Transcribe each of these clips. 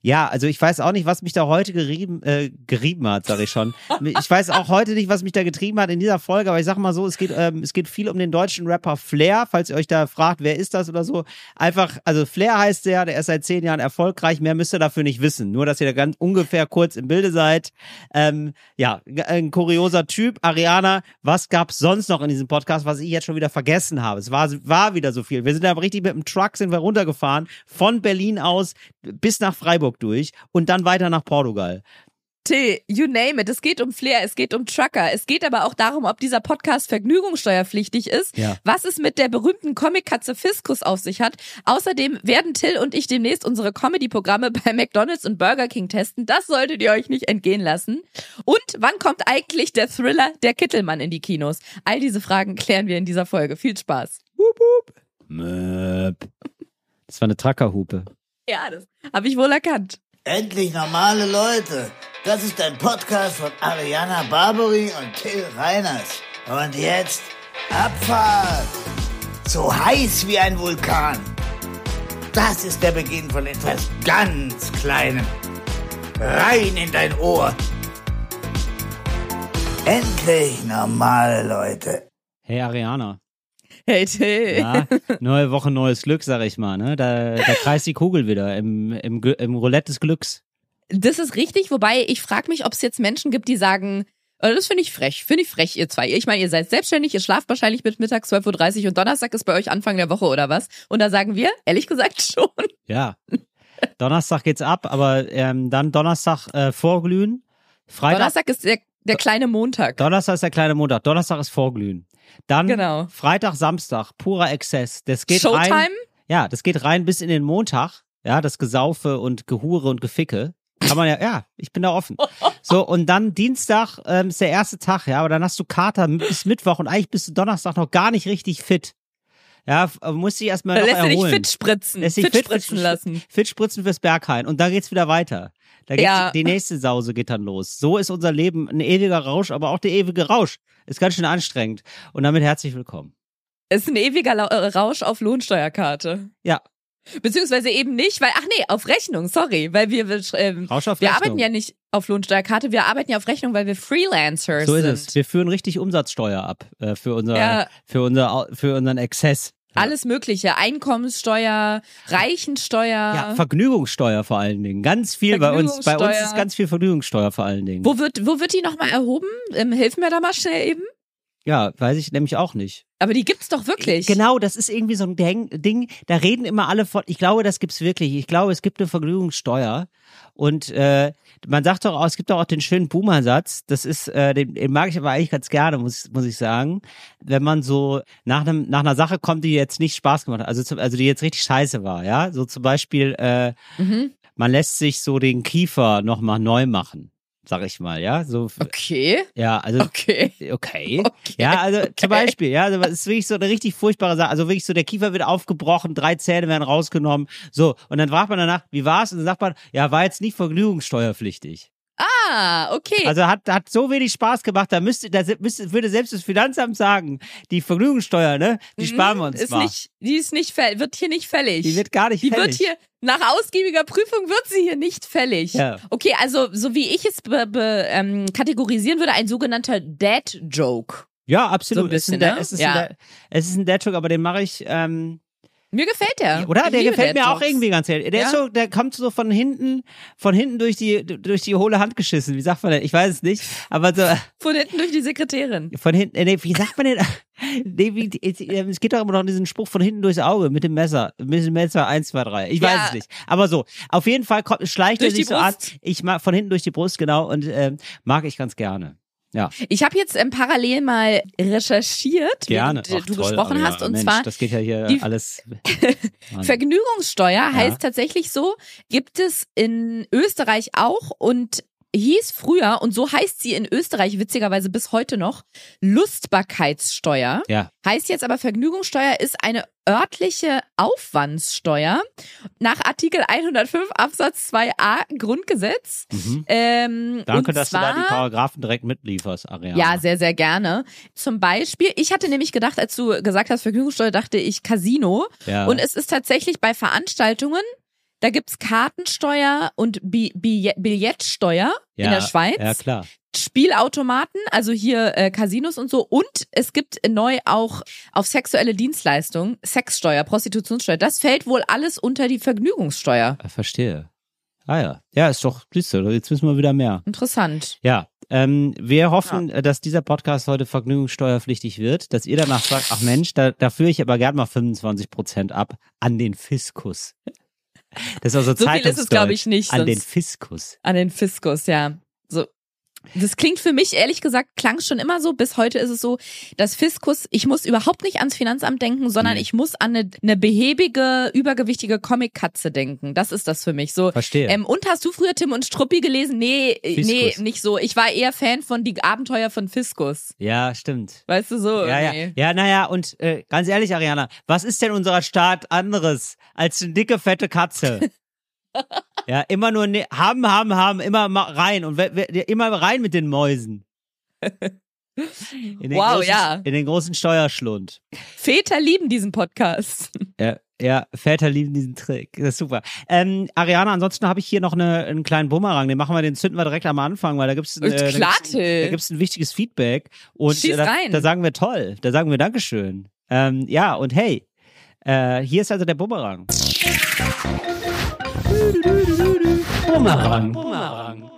Ja, also ich weiß auch nicht, was mich da heute gerieben, äh, gerieben hat, sage ich schon. Ich weiß auch heute nicht, was mich da getrieben hat in dieser Folge, aber ich sag mal so, es geht, ähm, es geht viel um den deutschen Rapper Flair, falls ihr euch da fragt, wer ist das oder so. Einfach, also Flair heißt der, der ist seit zehn Jahren erfolgreich, mehr müsst ihr dafür nicht wissen. Nur, dass ihr da ganz ungefähr kurz im Bilde seid. Ähm, ja, ein kurioser Typ. Ariana, was gab's sonst noch in diesem Podcast, was ich jetzt schon wieder vergessen habe? Es war, war wieder so viel. Wir sind da richtig mit dem Truck sind wir runtergefahren, von Berlin aus bis nach Freiburg durch und dann weiter nach Portugal. T, you name it. Es geht um Flair, es geht um Trucker. Es geht aber auch darum, ob dieser Podcast vergnügungssteuerpflichtig ist, Ja. was es mit der berühmten Comic-Katze Fiskus auf sich hat. Außerdem werden Till und ich demnächst unsere Comedy-Programme bei McDonalds und Burger King testen. Das solltet ihr euch nicht entgehen lassen. Und wann kommt eigentlich der Thriller Der Kittelmann in die Kinos? All diese Fragen klären wir in dieser Folge. Viel Spaß. Möp. Das war eine Truckerhupe. Ja, das habe ich wohl erkannt. Endlich normale Leute. Das ist ein Podcast von Ariana Barbary und Till Reiners. Und jetzt Abfahrt. So heiß wie ein Vulkan. Das ist der Beginn von etwas ganz Kleinem. Rein in dein Ohr. Endlich normale Leute. Hey Ariana. Hey Till. Ja, neue Woche, neues Glück, sag ich mal. Ne? Da, da kreist die Kugel wieder im, im, im Roulette des Glücks. Das ist richtig, wobei ich frage mich, ob es jetzt Menschen gibt, die sagen, äh, das finde ich frech, finde ich frech, ihr zwei. Ich meine, ihr seid selbstständig, ihr schlaft wahrscheinlich mit Mittag 12.30 Uhr und Donnerstag ist bei euch Anfang der Woche oder was? Und da sagen wir, ehrlich gesagt schon. Ja. Donnerstag geht's ab, aber ähm, dann Donnerstag äh, vorglühen. Freitag, Donnerstag ist der, der kleine Montag. Donnerstag ist der kleine Montag. Donnerstag ist vorglühen. Dann Genau. Freitag, Samstag, purer Exzess. Das geht Showtime? rein. Ja, das geht rein bis in den Montag. Ja, das Gesaufe und Gehure und Geficke. Kann man ja, ja, ich bin da offen. So, und dann Dienstag ähm, ist der erste Tag, ja, aber dann hast du Kater bis Mittwoch und eigentlich bist du Donnerstag noch gar nicht richtig fit. Ja, äh, musst dich erstmal Da noch lässt du dich erholen. fit spritzen, Lässt dich fit, fit spritzen lassen. Fit spritzen fürs Berghain. Und dann geht's wieder weiter. Da geht's, Ja. die nächste Sause geht dann los. So ist unser Leben ein ewiger Rausch, aber auch der ewige Rausch. Ist ganz schön anstrengend. Und damit herzlich willkommen. Ist ein ewiger Lau- äh, Rausch auf Lohnsteuerkarte. Ja, Beziehungsweise eben nicht, weil, ach nee, auf Rechnung, sorry, weil wir, wir, ähm, Rausch auf wir Rechnung. arbeiten ja nicht auf Lohnsteuerkarte, wir arbeiten ja auf Rechnung, weil wir Freelancers So ist sind. es. Wir führen richtig Umsatzsteuer ab äh, für, unser, Ja. für, unser, für unseren Exzess. Alles Mögliche. Einkommenssteuer, Reichensteuer. Ja, Vergnügungssteuer vor allen Dingen. Ganz viel bei uns. Bei uns ist ganz viel Vergnügungssteuer vor allen Dingen. wo wird, wo wird die nochmal erhoben? Ähm, hilf mir da mal schnell eben. Ja, weiß ich nämlich auch nicht. Aber die gibt's doch wirklich. Genau, das ist irgendwie so ein Ding, da reden immer alle von, ich glaube, das gibt's wirklich. Ich glaube, es gibt eine Vergnügungssteuer. Und äh, man sagt doch auch, es gibt doch auch den schönen Boomer-Satz, das ist, äh, den, den mag ich aber eigentlich ganz gerne, muss, muss ich sagen. Wenn man so nach, einem, nach einer Sache kommt, die jetzt nicht Spaß gemacht hat, also, zum, also die jetzt richtig scheiße war, ja. So zum Beispiel, äh, Mhm. man lässt sich so den Kiefer nochmal neu machen, sag ich mal, ja. So, Okay. ja, also Okay. Okay. Okay. Ja, also zum Beispiel, ja, also es ist wirklich so eine richtig furchtbare Sache. Also wirklich so, der Kiefer wird aufgebrochen, drei Zähne werden rausgenommen. So, und dann fragt man danach, wie war's? Und dann sagt man, ja, war jetzt nicht vergnügungssteuerpflichtig. Ah, okay. Also hat, hat so wenig Spaß gemacht, da müsste, da müsste, würde selbst das Finanzamt sagen, die Vergnügungssteuer, ne, die sparen wir uns Mhm, ist mal. nicht, die ist nicht fäll, wird hier nicht fällig. die wird gar nicht Die fällig. wird hier, nach ausgiebiger Prüfung wird sie hier nicht fällig. Ja. Okay, also so wie ich es be, be, ähm, kategorisieren würde, ein sogenannter Dad-Joke. ja, absolut. So ein bisschen, es ist ein, ne? es ist Ja. ein, es ist ein Dad-Joke, aber den mache ich, ähm, Mir gefällt der. Oder? Ich Der gefällt mir auch irgendwie ganz ehrlich. Der ist Ja. so, der kommt so von hinten, von hinten durch die, durch die hohle Hand geschissen. Wie sagt man denn? Ich weiß es nicht. Aber so, Von hinten durch die Sekretärin. von hinten, äh, nee, wie sagt man denn? Nee, wie, es geht doch immer noch diesen Spruch von hinten durchs Auge mit dem Messer. Mit dem Messer 1, 2, 3. Ich weiß Ja. es nicht. Aber so, auf jeden Fall kommt, schleicht er Durch sich die so an. Brust. Ich mag von hinten durch die Brust, genau, und ähm, mag ich ganz gerne. Ja. Ich habe jetzt ähm, parallel mal recherchiert, Gerne. wie du, Ach, du toll, gesprochen hast, ja, und Mensch, zwar Das geht ja hier die- alles. Vergnügungssteuer heißt tatsächlich so, gibt es in Österreich auch und hieß früher, und so heißt sie in Österreich witzigerweise bis heute noch, Lustbarkeitssteuer. Ja. Heißt jetzt aber Vergnügungssteuer ist eine örtliche Aufwandssteuer nach Artikel 105 Absatz 2a Grundgesetz. Mhm. Ähm, Danke, dass zwar, du da die Paragraphen direkt mitlieferst, Ariane. Ja, sehr, sehr gerne. Zum Beispiel, ich hatte nämlich gedacht, als du gesagt hast Vergnügungssteuer, dachte ich Casino. Ja. Und es ist tatsächlich bei Veranstaltungen, da gibt's Kartensteuer und Bi Bi Billettsteuer ja, in der Schweiz. Ja, klar. Spielautomaten, also hier äh, Casinos und so. Und es gibt neu auch auf sexuelle Dienstleistungen Sexsteuer, Prostitutionssteuer. Das fällt wohl alles unter die Vergnügungssteuer. Äh, Verstehe. Ah ja. Ja, ist doch, siehst du, jetzt wissen wir wieder mehr. Interessant. Ja, ähm, wir hoffen, äh, dass dieser Podcast heute vergnügungssteuerpflichtig wird, dass ihr danach sagt, ach Mensch, da, da führe ich aber gern mal 25 Prozent ab an den Fiskus. Das ist also So viel ist es, glaube ich, nicht. An den Fiskus. An den Fiskus, ja. Das klingt für mich, ehrlich gesagt, klang schon immer so. Bis heute ist es so, dass Fiskus, ich muss überhaupt nicht ans Finanzamt denken, sondern Nee. ich muss an eine, eine behäbige, übergewichtige Comic-Katze denken. Das ist das für mich. So, Verstehe. Ähm, und hast du früher Tim und Struppi gelesen? Nee, äh, nee, Fiskus. nicht so. Ich war eher Fan von die Abenteuer von Fiskus. ja, stimmt. Weißt du so? Ja, ja. Nee. Ja, naja, und äh, ganz ehrlich, Ariana, was ist denn unser Staat anderes als eine dicke, fette Katze? ja, immer nur ne haben, haben, haben, immer rein und immer rein mit den Mäusen. In den Wow, großen, ja. In den großen Steuerschlund. Väter lieben diesen Podcast. Ja, ja, Väter lieben diesen Trick. Das ist super. Ähm, Ariana, ansonsten habe ich hier noch eine, einen kleinen Bumerang. Den machen wir, den zünden wir direkt am Anfang, weil da gibt's äh, da gibt's, da gibt's ein wichtiges Feedback. Und Schieß äh, da, rein. da sagen wir toll. Da sagen wir Dankeschön. Ähm, ja, und hey, äh, hier ist also der Bumerang. Bumerang. Bumerang.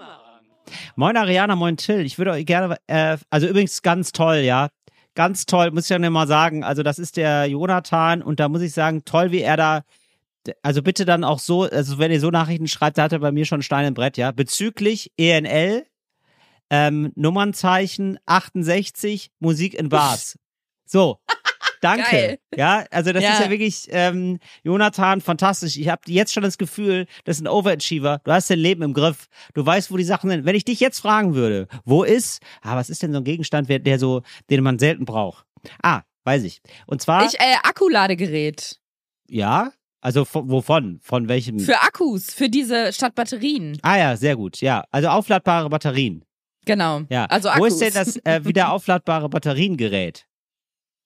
Moin Ariana, moin Till. Ich würde euch gerne, äh, also übrigens ganz toll, ja. Ganz toll, muss ich ja nur mal sagen. Also das ist der Jonathan und da muss ich sagen, toll, wie er da, also bitte dann auch so, also wenn ihr so Nachrichten schreibt, da hat er bei mir schon Stein im Brett, ja. Bezüglich ENL, ähm, Nummernzeichen 68, Musik in Bars. So. Danke. Geil. Ja, also das Ja. ist ja wirklich, ähm, Jonathan, fantastisch. Ich habe jetzt schon das Gefühl, das ist ein Overachiever. Du hast dein Leben im Griff. Du weißt, wo die Sachen sind. Wenn ich dich jetzt fragen würde, wo ist, ah, was ist denn so ein Gegenstand, der so, den man selten braucht? Ah, weiß ich. Und zwar, Ich, äh, Akkuladegerät. ja, also von, wovon? Von welchem? Für Akkus, für diese statt Batterien. ah ja, sehr gut. Ja, also aufladbare Batterien. Genau. Ja. Also Wo Akkus. ist denn das äh, wieder aufladbare Batteriengerät?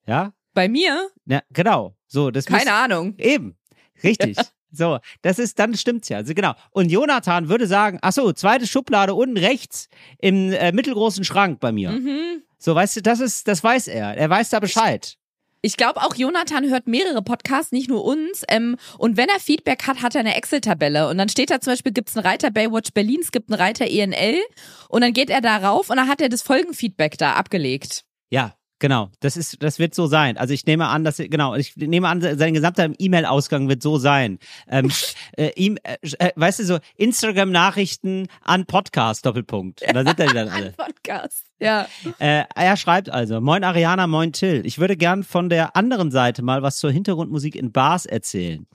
Ja? Bei mir? Ja, genau. So, das muss, Keine Ahnung. Eben, richtig. So, das ist, dann stimmt's ja. Also genau. Und Jonathan würde sagen, ach so, zweite Schublade unten rechts im äh, mittelgroßen Schrank bei mir. Mhm. So, weißt du, das ist, das weiß er. Er weiß da Bescheid. Ich glaube auch Jonathan hört mehrere Podcasts, nicht nur uns. Ähm, und wenn er Feedback hat, hat er eine Excel-Tabelle. Und dann steht da zum Beispiel, gibt's einen Reiter Baywatch Berlin, es gibt einen Reiter ENL. Und dann geht er da rauf und dann hat er das Folgenfeedback da abgelegt. Ja, genau. Das ist, das wird so sein. Also ich nehme an, dass genau, ich nehme an, sein gesamter E-Mail-Ausgang wird so sein. Ähm, äh, ihm, äh, weißt du so Instagram-Nachrichten an Podcast Doppelpunkt. Und da sind die dann alle. Podcast. Ja. Äh, er schreibt also, moin Ariana, moin Till. Ich würde gern von der anderen Seite mal was zur Hintergrundmusik in Bars erzählen.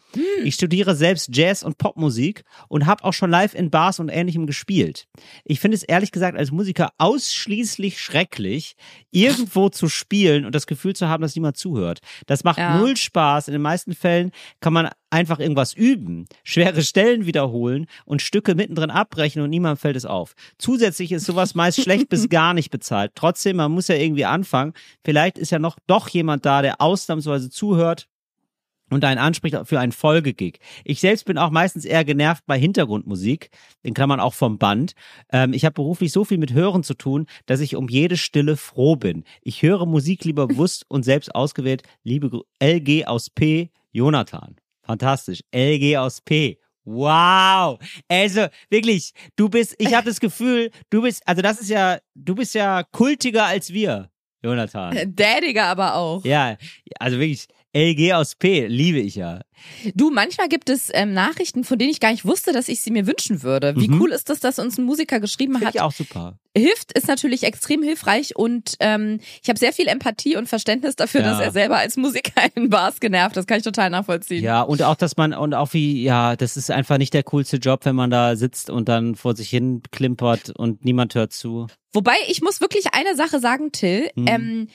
Ich studiere selbst Jazz und Popmusik und habe auch schon live in Bars und ähnlichem gespielt. Ich finde es ehrlich gesagt als Musiker ausschließlich schrecklich, irgendwo zu spielen und das Gefühl zu haben, dass niemand zuhört. Das macht Ja. null Spaß. In den meisten Fällen kann man einfach irgendwas üben, schwere Stellen wiederholen und Stücke mittendrin abbrechen und niemandem fällt es auf. Zusätzlich ist sowas meist schlecht bis gar nicht bezahlt. Trotzdem, man muss ja irgendwie anfangen. Vielleicht ist ja noch doch jemand da, der ausnahmsweise zuhört und einen anspricht für einen Folgegig. Ich selbst bin auch meistens eher genervt bei Hintergrundmusik, in Klammern auch vom Band. Ähm, ich habe beruflich so viel mit Hören zu tun, dass ich um jede Stille froh bin. Ich höre Musik lieber bewusst und selbst ausgewählt. Liebe LG aus P, Jonathan. Fantastisch. LG aus P. Wow. Also wirklich, du bist, ich habe das Gefühl, du bist, also das ist ja, du bist ja kultiger als wir, Jonathan. Daddiger aber auch. Ja, also wirklich, LG aus P, liebe ich ja. Du, manchmal gibt es ähm, Nachrichten, von denen ich gar nicht wusste, dass ich sie mir wünschen würde. Wie Mhm. cool ist das, dass uns ein Musiker geschrieben Finde hat? ich auch super. Hilft, ist natürlich extrem hilfreich und ähm, ich habe sehr viel Empathie und Verständnis dafür, Ja. dass er selber als Musiker in Bars genervt. Das kann ich total nachvollziehen. Ja, und auch, dass man, und auch wie, ja, das ist einfach nicht der coolste Job, wenn man da sitzt und dann vor sich hin klimpert und niemand hört zu. Wobei, ich muss wirklich eine Sache sagen, Till. Mhm. Ähm,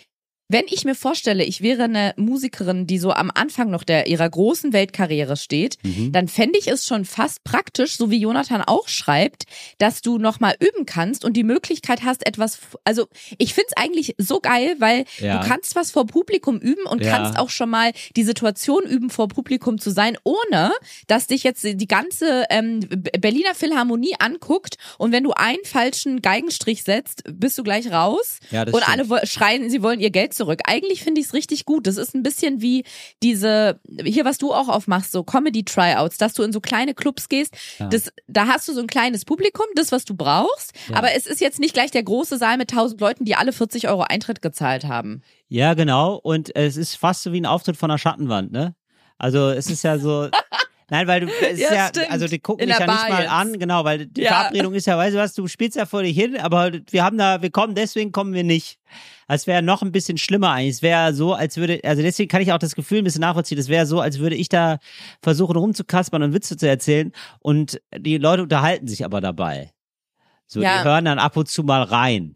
wenn ich mir vorstelle, ich wäre eine Musikerin, die so am Anfang noch der ihrer großen Weltkarriere steht, Mhm. dann fände ich es schon fast praktisch, so wie Jonathan auch schreibt, dass du nochmal üben kannst und die Möglichkeit hast, etwas, also ich find's eigentlich so geil, weil Ja. du kannst was vor Publikum üben und Ja. kannst auch schon mal die Situation üben, vor Publikum zu sein, ohne dass dich jetzt die ganze ähm, Berliner Philharmonie anguckt und wenn du einen falschen Geigenstrich setzt, bist du gleich raus Ja, und stimmt. alle schreien, sie wollen ihr Geld zurück. Eigentlich finde ich es richtig gut. Das ist ein bisschen wie diese, hier was du auch aufmachst, so Comedy-Tryouts, dass du in so kleine Clubs gehst. Ja. Das, da hast du so ein kleines Publikum, das, was du brauchst. Ja. Aber es ist jetzt nicht gleich der große Saal mit tausend Leuten, die alle 40 Euro Eintritt gezahlt haben. Ja, genau. Und es ist fast so wie ein Auftritt von einer Schattenwand, ne? Also es ist ja so. Nein, weil du es ist Ja, ja, stimmt. also die gucken In dich ja nicht mal jetzt. an, genau, weil die Ja. Verabredung ist ja, weißt du was, du spielst ja vor dich hin, aber wir haben da, wir kommen, deswegen kommen wir nicht. Es wäre noch ein bisschen schlimmer eigentlich. Es wäre so, als würde, also deswegen kann ich auch das Gefühl ein bisschen nachvollziehen. Es wäre so, als würde ich da versuchen rumzukaspern und Witze zu erzählen und die Leute unterhalten sich aber dabei. So, Ja. die hören dann ab und zu mal rein.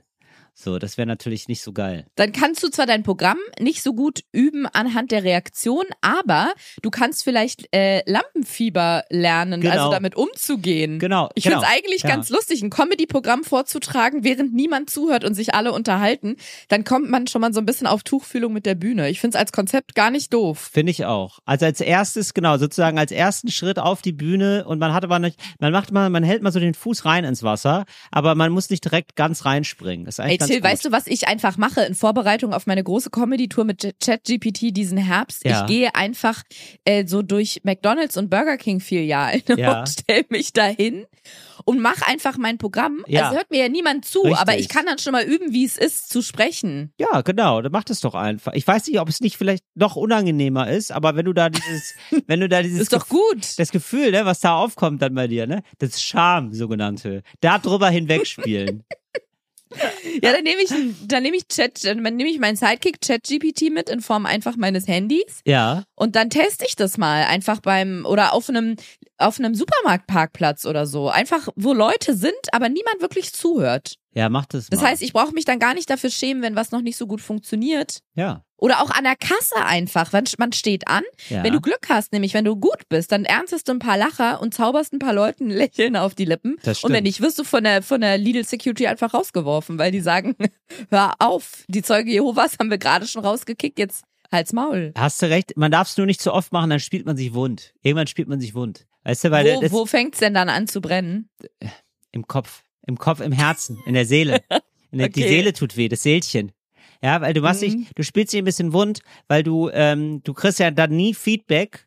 So, das wäre natürlich nicht so geil. Dann kannst du zwar dein Programm nicht so gut üben anhand der Reaktion, aber du kannst vielleicht äh, Lampenfieber lernen, Genau. also damit umzugehen. Genau, Ich genau. finde es eigentlich Ja. ganz lustig, ein Comedy-Programm vorzutragen, während niemand zuhört und sich alle unterhalten. Dann kommt man schon mal so ein bisschen auf Tuchfühlung mit der Bühne. Ich finde es als Konzept gar nicht doof. Finde ich auch. Also als erstes, genau, sozusagen als ersten Schritt auf die Bühne und man hat aber nicht, man macht mal, man hält mal so den Fuß rein ins Wasser, aber man muss nicht direkt ganz reinspringen. Das ist eigentlich Ey, Till, weißt du, was ich einfach mache in Vorbereitung auf meine große Comedy-Tour mit Ch- ChatGPT diesen Herbst? Ja. Ich gehe einfach äh, so durch McDonalds und Burger King-Filialen Ja. und stelle mich dahin und mache einfach mein Programm. Ja. Es hört mir ja niemand zu, Richtig. aber ich kann dann schon mal üben, wie es ist, zu sprechen. Ja, genau, dann mach das doch einfach. Ich weiß nicht, ob es nicht vielleicht noch unangenehmer ist, aber wenn du da dieses, wenn du da dieses Ist doch gut. das Gefühl, ne, was da aufkommt dann bei dir, ne? Das Scham, sogenannte. Da drüber hinwegspielen. Ja, dann nehme ich, dann nehme ich Chat, dann nehme ich meinen Sidekick ChatGPT mit in Form einfach meines Handys ja. und dann teste ich das mal einfach beim oder auf einem auf einem Supermarktparkplatz oder so, einfach wo Leute sind, aber niemand wirklich zuhört. Ja, mach das Das mal. heißt, ich brauche mich dann gar nicht dafür schämen, wenn was noch nicht so gut funktioniert. ja. Oder auch an der Kasse einfach. Wenn man steht an, Ja. wenn du Glück hast, nämlich wenn du gut bist, dann erntest du ein paar Lacher und zauberst ein paar Leuten ein Lächeln auf die Lippen. Das Und wenn stimmt. nicht, wirst du von der, von der Lidl Security einfach rausgeworfen, weil die sagen, hör auf, die Zeuge Jehovas haben wir gerade schon rausgekickt, jetzt halt's Maul. Hast du recht, man darf es nur nicht zu oft machen, dann spielt man sich wund. Irgendwann spielt man sich wund. Weißt du, weil Wo, das wo fängt's denn dann an zu brennen? im Kopf, im Kopf, im Herzen, in der Seele. In der, Die Okay. Seele tut weh, das Seelchen. Ja, weil du machst Mhm. dich, du spielst dich ein bisschen wund, weil du, ähm, du kriegst ja dann nie Feedback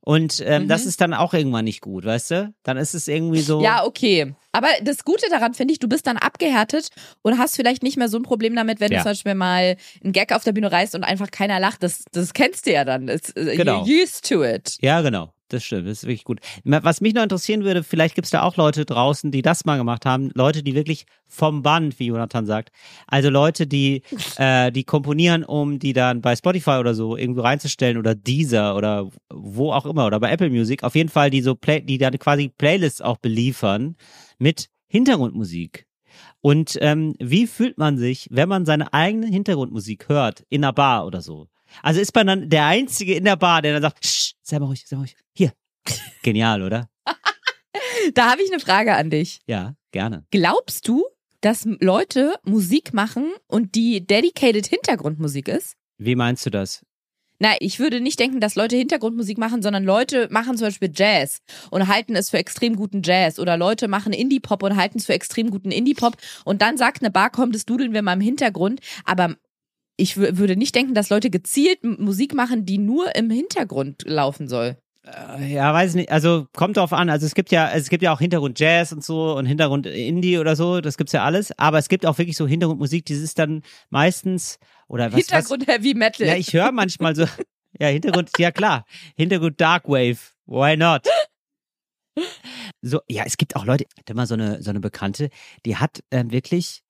und ähm, Mhm. das ist dann auch irgendwann nicht gut, weißt du? Dann ist es irgendwie so. Ja, okay. Aber das Gute daran finde ich, du bist dann abgehärtet und hast vielleicht nicht mehr so ein Problem damit, wenn Ja. du zum Beispiel mal einen Gag auf der Bühne reißt und einfach keiner lacht. Das, das kennst du ja dann. Das, äh, Genau. You're used to it. Ja, genau. Das stimmt, das ist wirklich gut. Was mich noch interessieren würde, vielleicht gibt's da auch Leute draußen, die das mal gemacht haben, Leute, die wirklich vom Band, wie Jonathan sagt. Also Leute, die, äh, die komponieren, um die dann bei Spotify oder so irgendwo reinzustellen oder Deezer oder wo auch immer oder bei Apple Music. Auf jeden Fall, die so Play, die dann quasi Playlists auch beliefern mit Hintergrundmusik. Und ähm, wie fühlt man sich, wenn man seine eigene Hintergrundmusik hört in einer Bar oder so? Also ist man dann der Einzige in der Bar, der dann sagt, sei mal ruhig, sei mal ruhig. Hier. Genial, oder? Da habe ich eine Frage an dich. Ja, gerne. Glaubst du, dass Leute Musik machen und die dedicated Hintergrundmusik ist? Wie meinst du das? Na, ich würde nicht denken, dass Leute Hintergrundmusik machen, sondern Leute machen zum Beispiel Jazz und halten es für extrem guten Jazz. Oder Leute machen Indie-Pop und halten es für extrem guten Indie-Pop. Und dann sagt eine Bar, komm, das dudeln wir mal im Hintergrund. Aber ich wür- würde nicht denken, dass Leute gezielt Musik machen, die nur im Hintergrund laufen soll. Äh, Ja, weiß nicht. Also kommt drauf an. Also es gibt ja, es gibt ja auch Hintergrund Jazz und so und Hintergrund Indie oder so. Das gibt's ja alles. Aber es gibt auch wirklich so Hintergrundmusik, die ist dann meistens oder was, was Hintergrund Heavy Metal. Ja, ich höre manchmal so. Ja, Hintergrund, ja klar. Hintergrund Dark Wave. Why not? So, ja, es gibt auch Leute, ich hatte mal so eine, so eine Bekannte, die hat ähm, wirklich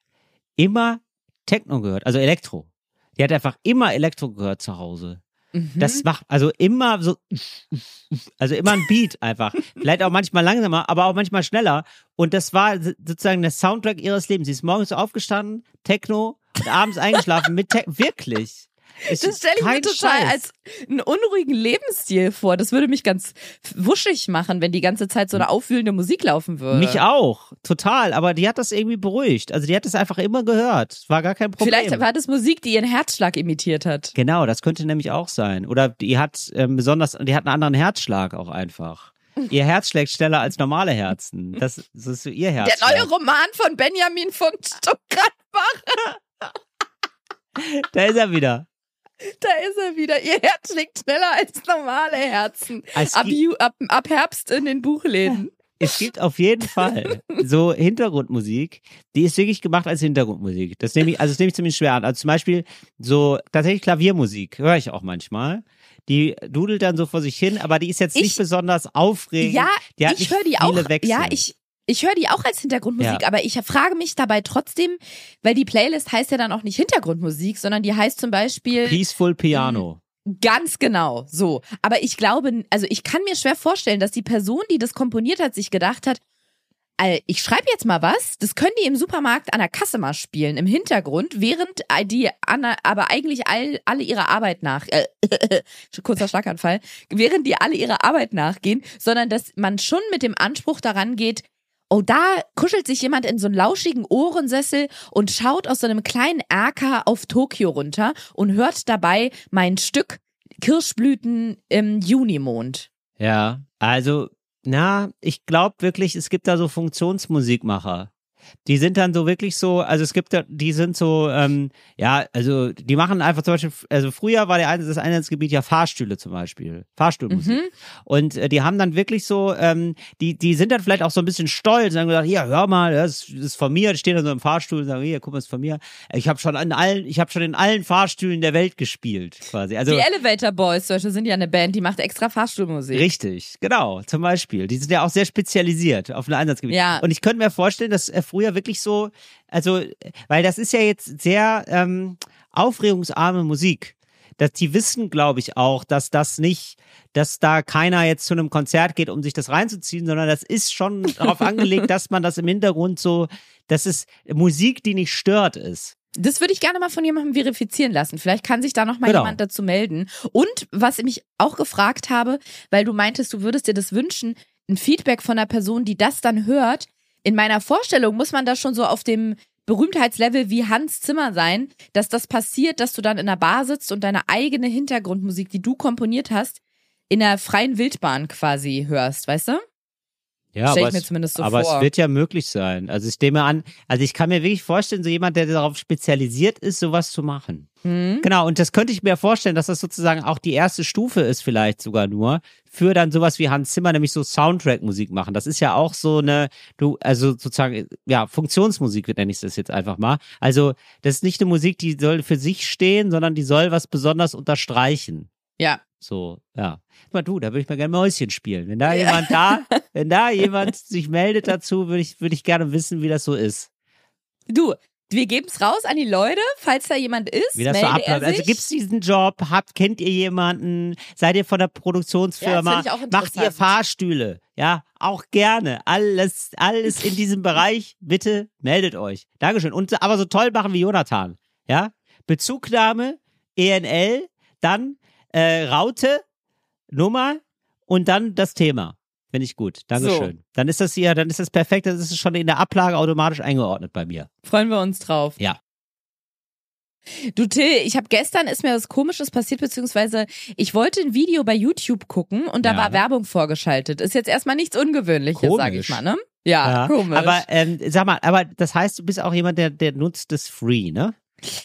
immer Techno gehört, also Elektro. Die hat einfach immer Elektro gehört zu Hause. Mhm. Das macht also immer so, also immer ein Beat einfach. Vielleicht auch manchmal langsamer, aber auch manchmal schneller. Und das war so- sozusagen der Soundtrack ihres Lebens. Sie ist morgens aufgestanden, Techno, und abends eingeschlafen mit Techno. Wirklich. Es Das stelle ich mir total Scheiß. als einen unruhigen Lebensstil vor. Das würde mich ganz wuschig machen, wenn die ganze Zeit so eine aufwühlende Musik laufen würde. Mich auch, total. Aber die hat das irgendwie beruhigt. Also die hat das einfach immer gehört. War gar kein Problem. Vielleicht war das Musik, die ihren Herzschlag imitiert hat. Genau, das könnte nämlich auch sein. Oder die hat ähm, besonders, die hat einen anderen Herzschlag auch einfach. Ihr Herz schlägt schneller als normale Herzen. Das, das ist so ihr Der Herzschlag. neue Roman von Benjamin von Stuckrad-Bach. Da ist er wieder. Da ist er wieder. Ihr Herz schlägt schneller als normale Herzen. Ab, ab, ab Herbst in den Buchläden. Es gibt auf jeden Fall so Hintergrundmusik, die ist wirklich gemacht als Hintergrundmusik. Das nehme ich, also das nehme ich ziemlich schwer an. Also zum Beispiel so tatsächlich Klaviermusik höre ich auch manchmal. Die dudelt dann so vor sich hin, aber die ist jetzt Ich- nicht besonders aufregend. Ja, ich höre die auch. Wechsel. Ja, ich, ich höre die auch als Hintergrundmusik, Ja. aber ich frage mich dabei trotzdem, weil die Playlist heißt ja dann auch nicht Hintergrundmusik, sondern die heißt zum Beispiel Peaceful Piano. ganz genau so. Aber ich glaube, also ich kann mir schwer vorstellen, dass die Person, die das komponiert hat, sich gedacht hat, ich schreibe jetzt mal was, das können die im Supermarkt an der Kasse mal spielen, im Hintergrund, während die an, aber eigentlich all, alle ihrer Arbeit nach, äh, kurzer Schlaganfall, während die alle ihrer Arbeit nachgehen, sondern dass man schon mit dem Anspruch daran geht, oh, da kuschelt sich jemand in so einen lauschigen Ohrensessel und schaut aus so einem kleinen Erker auf Tokio runter und hört dabei mein Stück Kirschblüten im Junimond. Ja, also, na, ich glaube wirklich, es gibt da so Funktionsmusikmacher. Die sind dann so wirklich so, also es gibt da, die sind so, ähm, ja, also die machen einfach zum Beispiel, also früher war der das Einsatzgebiet ja Fahrstühle zum Beispiel, Fahrstuhlmusik. Mhm. Und äh, die haben dann wirklich so, ähm, die, die sind dann vielleicht auch so ein bisschen stolz und haben gesagt, hier, hör mal, das, ist von mir, die stehen dann so im Fahrstuhl und sagen, hier, guck mal, das ist von mir. Ich habe schon an allen, ich habe schon in allen Fahrstühlen der Welt gespielt, quasi. Also die Elevator Boys zum Beispiel sind ja eine Band, die macht extra Fahrstuhlmusik. Richtig, genau, zum Beispiel. Die sind ja auch sehr spezialisiert auf ein Einsatzgebiet. Ja. Und ich könnte mir vorstellen, dass äh, früher wirklich so, also, weil das ist ja jetzt sehr ähm, aufregungsarme Musik. Dass die wissen, glaube ich, auch, dass das nicht, dass da keiner jetzt zu einem Konzert geht, um sich das reinzuziehen, sondern das ist schon darauf angelegt, dass man das im Hintergrund so, dass es Musik, die nicht stört, ist. Das würde ich gerne mal von jemandem verifizieren lassen. Vielleicht kann sich da noch mal Genau. jemand dazu melden. Und was ich mich auch gefragt habe, weil du meintest, du würdest dir das wünschen, ein Feedback von einer Person, die das dann hört. In meiner Vorstellung muss man da schon so auf dem Berühmtheitslevel wie Hans Zimmer sein, dass das passiert, dass du dann in der Bar sitzt und deine eigene Hintergrundmusik, die du komponiert hast, in der freien Wildbahn quasi hörst, weißt du? Ja, Stell ich aber, mir es, zumindest so aber vor. es wird ja möglich sein. Also ich nehme an, also ich kann mir wirklich vorstellen, so jemand, der darauf spezialisiert ist, sowas zu machen. Hm? Genau, und das könnte ich mir vorstellen, dass das sozusagen auch die erste Stufe ist, vielleicht sogar nur, für dann sowas wie Hans Zimmer, nämlich so Soundtrack-Musik machen. Das ist ja auch so eine, du, also sozusagen, ja, Funktionsmusik nenne ich das jetzt einfach mal. Also, das ist nicht eine Musik, die soll für sich stehen, sondern die soll was besonders unterstreichen. Ja. So, ja. Mal du, da würde ich mal gerne Mäuschen spielen. Wenn da jemand da, wenn da jemand sich meldet dazu, würde ich, würde ich gerne wissen, wie das so ist. Du, wir geben's raus an die Leute, falls da jemand ist. Wie das so abläuft. Also sich. gibt's diesen Job? Habt, kennt ihr jemanden? Seid ihr von der Ja, Produktionsfirma? auch Macht ihr. Fahrstühle? Ja, auch gerne. Alles, alles in diesem Bereich. Bitte meldet euch. Dankeschön. Und aber so toll machen wie Jonathan. Ja? Bezugnahme, ENL, dann äh, Raute, Nummer und dann das Thema. Finde ich gut. Dankeschön. Dann ist das hier, dann ist das perfekt, dann ist es schon in der Ablage automatisch eingeordnet bei mir. Freuen wir uns drauf. Ja. Du Till, ich habe gestern ist mir was Komisches passiert, beziehungsweise ich wollte ein Video bei YouTube gucken und da Ja. war Werbung vorgeschaltet. Ist jetzt erstmal nichts Ungewöhnliches, sag ich mal, ne? Ja, komisch. Aber ähm, sag mal, aber das heißt, du bist auch jemand, der, der nutzt das free, ne?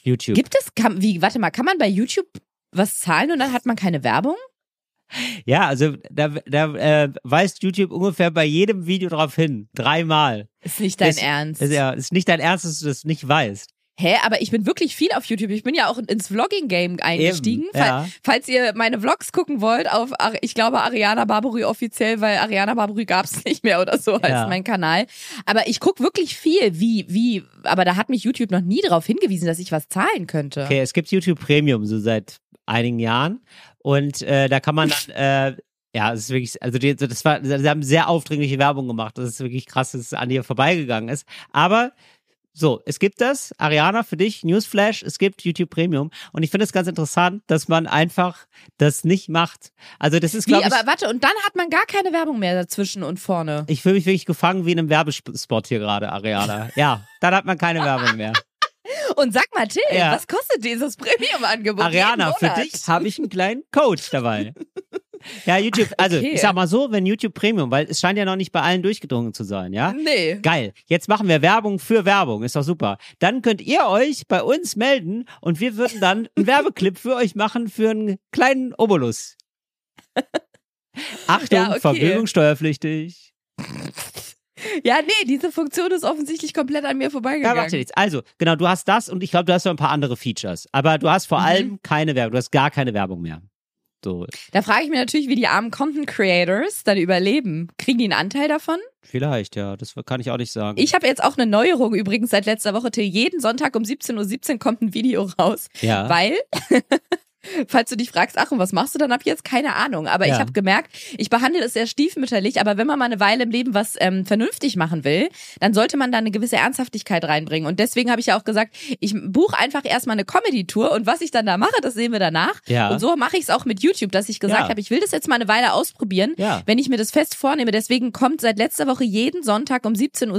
YouTube. Gibt es, kann, wie, warte mal, kann man bei YouTube was zahlen und dann hat man keine Werbung? Ja, also da, da äh, weist YouTube ungefähr bei jedem Video drauf hin. Dreimal. Ist nicht dein Das- Ernst. Ist, ja, ist nicht dein Ernst, dass du das nicht weißt. Hä, aber ich bin wirklich viel auf YouTube. Ich bin ja auch ins Vlogging-Game eingestiegen. Eben, ja. Falls ihr meine Vlogs gucken wollt, auf, ich glaube, Ariana Barbary offiziell, weil Ariana Barbary gab's nicht mehr oder so als Ja. mein Kanal. Aber ich guck wirklich viel, wie, wie, aber da hat mich YouTube noch nie darauf hingewiesen, dass ich was zahlen könnte. Okay, es gibt YouTube Premium so seit einigen Jahren und äh, da kann man dann äh, ja, es ist wirklich, also die, das war, sie haben sehr aufdringliche Werbung gemacht. Das ist wirklich krass, dass es an dir vorbeigegangen ist. Aber so, es gibt das, Ariana, für dich, Newsflash, es gibt YouTube Premium. Und ich finde es ganz interessant, dass man einfach das nicht macht. Also das ist, glaube ich, aber warte, und dann hat man gar keine Werbung mehr dazwischen und vorne. ich fühle mich wirklich gefangen wie in einem Werbespot hier gerade, Ariana. Ja, dann hat man keine Werbung mehr. Und sag mal, Till, Ja. was kostet dieses Premium-Angebot? Ariana, für dich habe ich einen kleinen Coach dabei. Ja, YouTube, also okay. ich sag mal so, wenn YouTube Premium, weil es scheint ja noch nicht bei allen durchgedrungen zu sein, ja? Nee. Geil. Jetzt machen wir Werbung für Werbung. Ist doch super. Dann könnt ihr euch bei uns melden und wir würden dann einen Werbeclip für euch machen für einen kleinen Obolus. Achtung, Ja, okay. Verfügung steuerpflichtig. Ja, nee, diese Funktion ist offensichtlich komplett an mir Ja, vorbeigegangen. macht ja nichts. Also, genau, du hast das und ich glaube, du hast noch ein paar andere Features. Aber du hast vor Mhm. allem keine Werbung. Du hast gar keine Werbung mehr. So, Da frage ich mich natürlich, wie die armen Content Creators dann überleben. Kriegen die einen Anteil davon? vielleicht, ja. Das kann ich auch nicht sagen. Ich habe jetzt auch eine Neuerung übrigens seit letzter Woche. Till. Jeden Sonntag um 17.17 Uhr kommt ein Video raus. ja. Weil, falls du dich fragst, ach, und was machst du dann ab jetzt? Keine Ahnung. Aber Ja. ich habe gemerkt, ich behandle es sehr stiefmütterlich, aber wenn man mal eine Weile im Leben was ähm, vernünftig machen will, dann sollte man da eine gewisse Ernsthaftigkeit reinbringen. Und deswegen habe ich ja auch gesagt, ich buche einfach erstmal eine Comedy-Tour und was ich dann da mache, das sehen wir danach. Ja. Und so mache ich es auch mit YouTube, dass ich gesagt Ja. habe, ich will das jetzt mal eine Weile ausprobieren, Ja. wenn ich mir das fest vornehme. Deswegen kommt seit letzter Woche jeden Sonntag um 17.17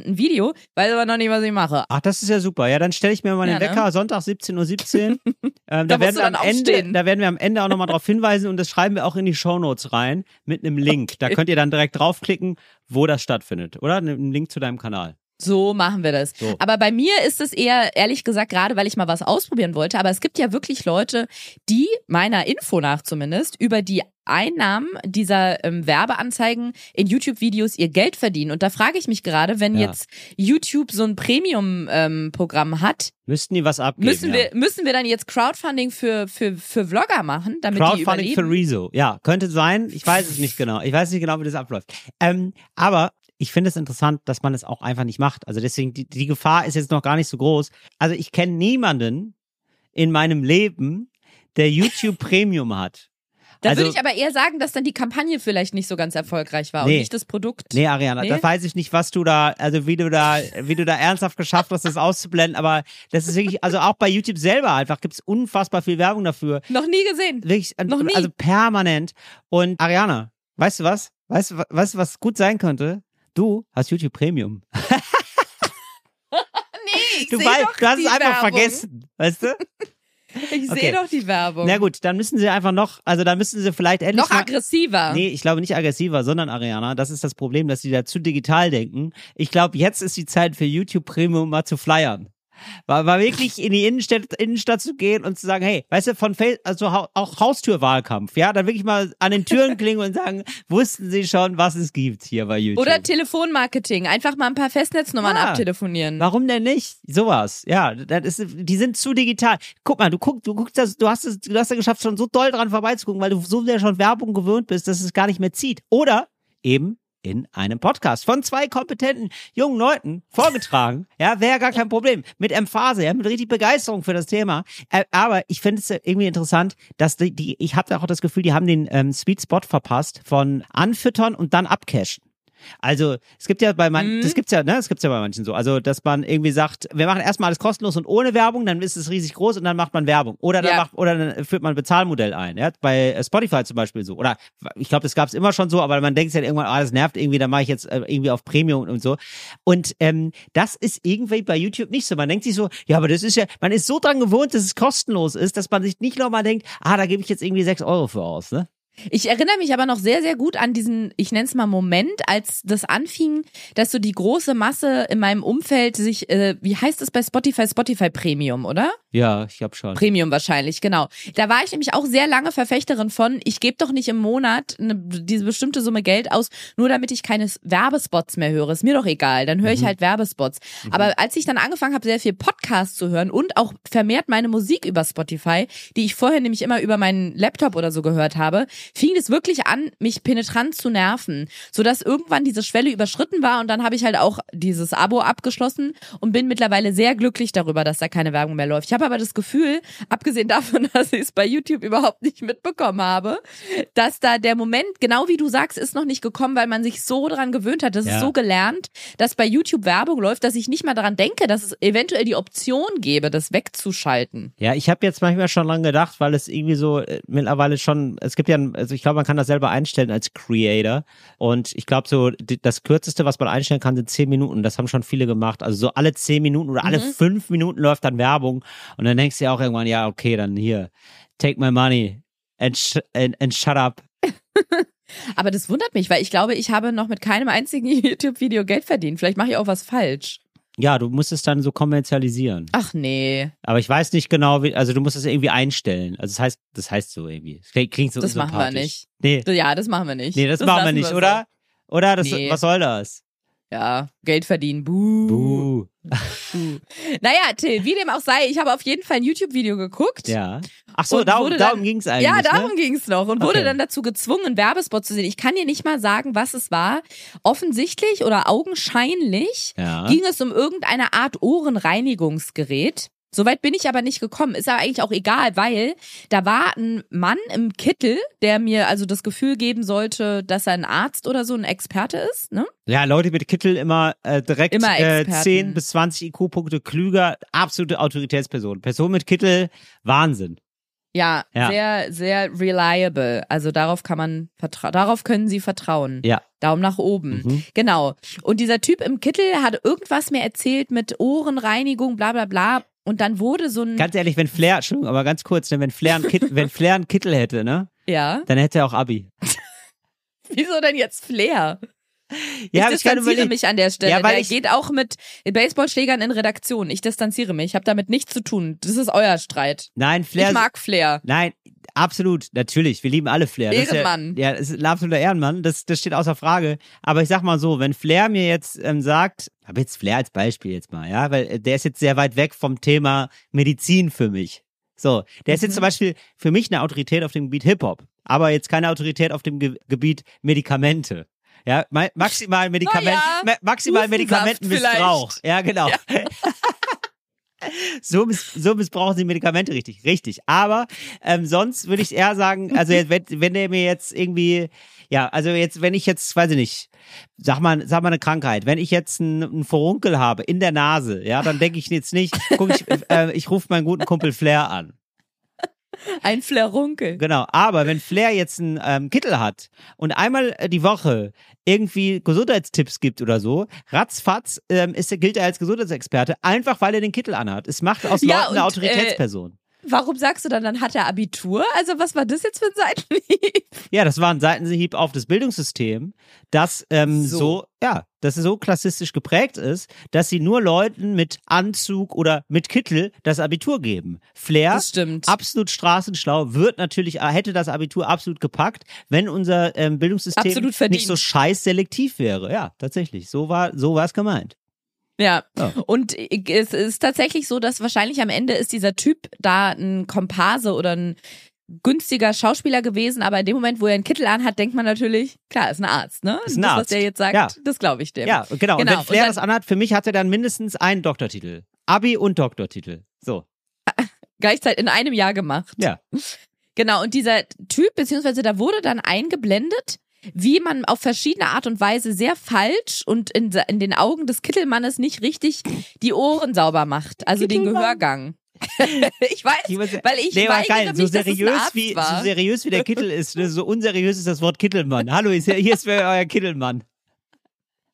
Uhr ein Video, weiß aber noch nicht, was ich mache. Ach, das ist ja super. Ja, dann stelle ich mir mal den ne? Wecker, Sonntag 17.17 Uhr. ähm, da, Da werden dann Ende, da werden wir am Ende auch nochmal drauf hinweisen und das schreiben wir auch in die Shownotes rein mit einem Link. Da könnt ihr dann direkt draufklicken, wo das stattfindet. Oder? Ein Link zu deinem Kanal. So machen wir das. So. Aber bei mir ist es eher, ehrlich gesagt, gerade weil ich mal was ausprobieren wollte, aber es gibt ja wirklich Leute, die, meiner Info nach zumindest, über die Einnahmen dieser ähm, Werbeanzeigen in YouTube-Videos ihr Geld verdienen. Und da frage ich mich gerade, wenn Ja. jetzt YouTube so ein Premium-Programm hat, Müssten die was abgeben? müssen, ja. wir, müssen wir dann jetzt Crowdfunding für, für, für Vlogger machen, damit Crowdfunding die für überleben? Rezo. Ja, könnte sein. Ich weiß es nicht genau. Ich weiß nicht genau, wie das abläuft. Ähm, aber ich finde es interessant, dass man es auch einfach nicht macht. Also deswegen, die, die Gefahr ist jetzt noch gar nicht so groß. Also ich kenne niemanden in meinem Leben, der YouTube Premium hat. Da also, würde ich aber eher sagen, dass dann die Kampagne vielleicht nicht so ganz erfolgreich war Nee. und nicht das Produkt. Nee, Ariana, Nee? das weiß ich nicht, was du da, also wie du da, wie du da ernsthaft geschafft hast, das auszublenden, aber das ist wirklich, also auch bei YouTube selber einfach gibt's unfassbar viel Werbung dafür. Noch nie gesehen. Wirklich, Noch nie. also permanent. Und Ariana, weißt du was? Weißt du, wa- weißt du, was gut sein könnte? Du hast YouTube Premium. Nee, ich Du, weißt, doch du hast es einfach Werbung. vergessen, weißt du? Ich sehe Okay. doch die Werbung. Na gut, dann müssen sie einfach noch, also dann müssen sie vielleicht endlich Noch mal, aggressiver. Nee, ich glaube nicht aggressiver, sondern Ariana. Das ist das Problem, dass die da zu digital denken. Ich glaube, jetzt ist die Zeit für YouTube Premium mal zu flyern. War, war wirklich in die Innenstadt, Innenstadt zu gehen und zu sagen, hey, weißt du, von Face, also hau- auch Haustürwahlkampf, ja, dann wirklich mal an den Türen klingen und sagen, wussten Sie schon, was es gibt hier bei YouTube? Oder Telefonmarketing. Einfach mal ein paar Festnetznummern Ja. abtelefonieren. Warum denn nicht? Sowas. Ja, das ist, die sind zu digital. Guck mal, du guckst, du guckst das, du hast es, du hast ja geschafft, schon so doll dran vorbeizugucken, weil du so sehr schon Werbung gewöhnt bist, dass es gar nicht mehr zieht. Oder eben in einem Podcast von zwei kompetenten jungen Leuten vorgetragen. Ja, wäre gar kein Problem. Mit Emphase, ja, mit richtig Begeisterung für das Thema. Äh, aber ich finde es irgendwie interessant, dass die, die ich habe auch das Gefühl, die haben den ähm, Sweet Spot verpasst von anfüttern und dann abcashen. Also es gibt ja bei man, Mhm. das gibt's ja, ne, das gibt's ja bei manchen so. Also dass man irgendwie sagt, wir machen erstmal alles kostenlos und ohne Werbung, dann ist es riesig groß und dann macht man Werbung. Oder dann Ja. macht, oder dann führt man ein Bezahlmodell ein. Ja? Bei äh, Spotify zum Beispiel so. Oder ich glaube, das gab's immer schon so, aber man denkt sich dann irgendwann, ah, das nervt irgendwie, dann mache ich jetzt äh, irgendwie auf Premium und so. Und ähm, das ist irgendwie bei YouTube nicht so. Man denkt sich so, ja, aber das ist ja, man ist so dran gewohnt, dass es kostenlos ist, dass man sich nicht nochmal denkt, ah, da gebe ich jetzt irgendwie sechs Euro für aus, ne? Ich erinnere mich aber noch sehr, sehr gut an diesen, ich nenne es mal Moment, als das anfing, dass so die große Masse in meinem Umfeld sich, äh, wie heißt es bei Spotify, Spotify Premium, oder? Ja, ich hab schon. Premium wahrscheinlich, genau. Da war ich nämlich auch sehr lange Verfechterin von, ich gebe doch nicht im Monat eine, diese bestimmte Summe Geld aus, nur damit ich keine Werbespots mehr höre. Ist mir doch egal, dann höre ich halt Werbespots. Aber als ich dann angefangen habe, sehr viel Podcasts zu hören und auch vermehrt meine Musik über Spotify, die ich vorher nämlich immer über meinen Laptop oder so gehört habe, fing es wirklich an, mich penetrant zu nerven, sodass irgendwann diese Schwelle überschritten war und dann habe ich halt auch dieses Abo abgeschlossen und bin mittlerweile sehr glücklich darüber, dass da keine Werbung mehr läuft. Ich habe aber das Gefühl, abgesehen davon, dass ich es bei YouTube überhaupt nicht mitbekommen habe, dass da der Moment, genau wie du sagst, ist noch nicht gekommen, weil man sich so dran gewöhnt hat, das Ja. ist so gelernt, dass bei YouTube Werbung läuft, dass ich nicht mal daran denke, dass es eventuell die Option gäbe, das wegzuschalten. Ja, ich habe jetzt manchmal schon dran gedacht, weil es irgendwie so äh, mittlerweile schon, es gibt ja, ein- also ich glaube, man kann das selber einstellen als Creator. Und ich glaube, so die, das kürzeste, was man einstellen kann, sind zehn Minuten. Das haben schon viele gemacht. Also so alle zehn Minuten oder alle Mhm. fünf Minuten läuft dann Werbung. Und dann denkst du ja auch irgendwann, ja, okay, dann hier, take my money and, sh and, and shut up. Aber das wundert mich, weil ich glaube, ich habe noch mit keinem einzigen YouTube-Video Geld verdient. Vielleicht mache ich auch was falsch. Ja, du musst es dann so kommerzialisieren. Ach nee, Aber ich weiß nicht genau, wie, also du musst es irgendwie einstellen. Also das heißt, das heißt so irgendwie. Es klingt- so das machen wir nicht. Nee, Ja, das machen wir nicht. nee, das, machen wir nicht, oder? Oder? Das, Nee. Was soll das? Ja, Geld verdienen. Buh. Buh. Naja, Till, wie dem auch sei, ich habe auf jeden Fall ein YouTube-Video geguckt. Ja. Ach so, darum, wurde dann- darum ging's eigentlich. Ja, darum ne? ging's noch und wurde Okay. dann dazu gezwungen, einen Werbespot zu sehen. Ich kann dir nicht mal sagen, was es war. Offensichtlich oder augenscheinlich Ja. ging es um irgendeine Art Ohrenreinigungsgerät. Soweit bin ich aber nicht gekommen. Ist aber eigentlich auch egal, weil da war ein Mann im Kittel, der mir also das Gefühl geben sollte, dass er ein Arzt oder so ein Experte ist. Ne? ja, Leute mit Kittel immer äh, direkt Immer äh, Experten. 10 bis 20 IQ-Punkte klüger, absolute Autoritätsperson. Person mit Kittel, Wahnsinn. Ja, Ja. sehr, sehr reliable. Also darauf kann man vertrauen. Darauf können sie vertrauen. Ja. Daumen nach oben. Mhm. Genau. Und dieser Typ im Kittel hat irgendwas mir erzählt mit Ohrenreinigung, bla bla bla. Und dann wurde so ein. Ganz ehrlich, wenn Flair, Entschuldigung, aber ganz kurz, ne, wenn Flair ein, Kit, wenn Flair ein Kittel hätte, ne, ja. dann hätte er auch Abi. Wieso denn jetzt Flair? Ja, ich ich distanziere überlegt. mich an der Stelle. Ja, weil der ich- geht auch mit Baseballschlägern in Redaktion. Ich distanziere mich. Ich habe damit nichts zu tun. Das ist euer Streit. Nein, Flair. ich mag Flair. Nein, absolut, natürlich. Wir lieben alle Flair. Das ist Ehrenmann. Ja, ja, das ist ein absoluter Ehrenmann. Das, das steht außer Frage. Aber ich sag mal so, wenn Flair mir jetzt ähm, sagt, habe jetzt Flair als Beispiel jetzt mal, ja, weil äh, der ist jetzt sehr weit weg vom Thema Medizin für mich. So, der ist jetzt Mhm. zum Beispiel für mich eine Autorität auf dem Gebiet Hip-Hop, aber jetzt keine Autorität auf dem Ge Gebiet Medikamente. Ja, ma maximal Medikament, Naja, ma maximal Medikamentenmissbrauch. vielleicht. Ja, genau. So, miss so missbrauchen sie Medikamente richtig, richtig. Aber ähm, sonst würde ich eher sagen, also wenn, wenn der mir jetzt irgendwie, ja, also jetzt, wenn ich jetzt, weiß ich nicht, sag mal, sag mal eine Krankheit, wenn ich jetzt einen, einen Furunkel habe in der Nase, ja, dann denke ich jetzt nicht, guck ich, äh, ich rufe meinen guten Kumpel Flair an. Ein Flairunkel. Genau. Aber wenn Flair jetzt einen ähm, Kittel hat und einmal äh, die Woche irgendwie Gesundheitstipps gibt oder so, ratzfatz ähm, ist, er- gilt er als Gesundheitsexperte, einfach weil er den Kittel anhat. Es macht aus Ja, Leuten eine äh, Autoritätsperson. Warum sagst du dann, dann hat er Abitur? Also was war das jetzt für ein Seitenhieb? Ja, das war ein Seitenhieb auf das Bildungssystem, das ähm, so. So. ja, das so klassistisch geprägt ist, dass sie nur Leuten mit Anzug oder mit Kittel das Abitur geben. Flair, absolut straßenschlau, wird natürlich, äh, hätte das Abitur absolut gepackt, wenn unser ähm, Bildungssystem nicht so scheiß selektiv wäre. Ja, tatsächlich. So war, so war es gemeint. Ja. Ja. Und es ist tatsächlich so, dass wahrscheinlich am Ende ist dieser Typ da ein Komparse oder ein günstiger Schauspieler gewesen, aber in dem Moment, wo er einen Kittel anhat, denkt man natürlich, klar, ist ein Arzt, ne? Ist ein das, was Arzt. der jetzt sagt, Ja. das glaube ich dem. Ja, genau. Und Genau. wenn Flair Und dann- das anhat, für mich hat er dann mindestens einen Doktortitel. Abi und Doktortitel. So. Gleichzeitig in einem Jahr gemacht. Ja. Genau, und dieser Typ, beziehungsweise da wurde dann eingeblendet, wie man auf verschiedene Art und Weise sehr falsch und in, in den Augen des Kittelmannes nicht richtig die Ohren sauber macht, also den. Gehörgang. ich weiß, weil ich nee, weigere geil, so mich, seriös wie war. so seriös wie der Kittel ist, ne? so unseriös ist das Wort Kittelmann. Hallo, hier ist euer Kittelmann.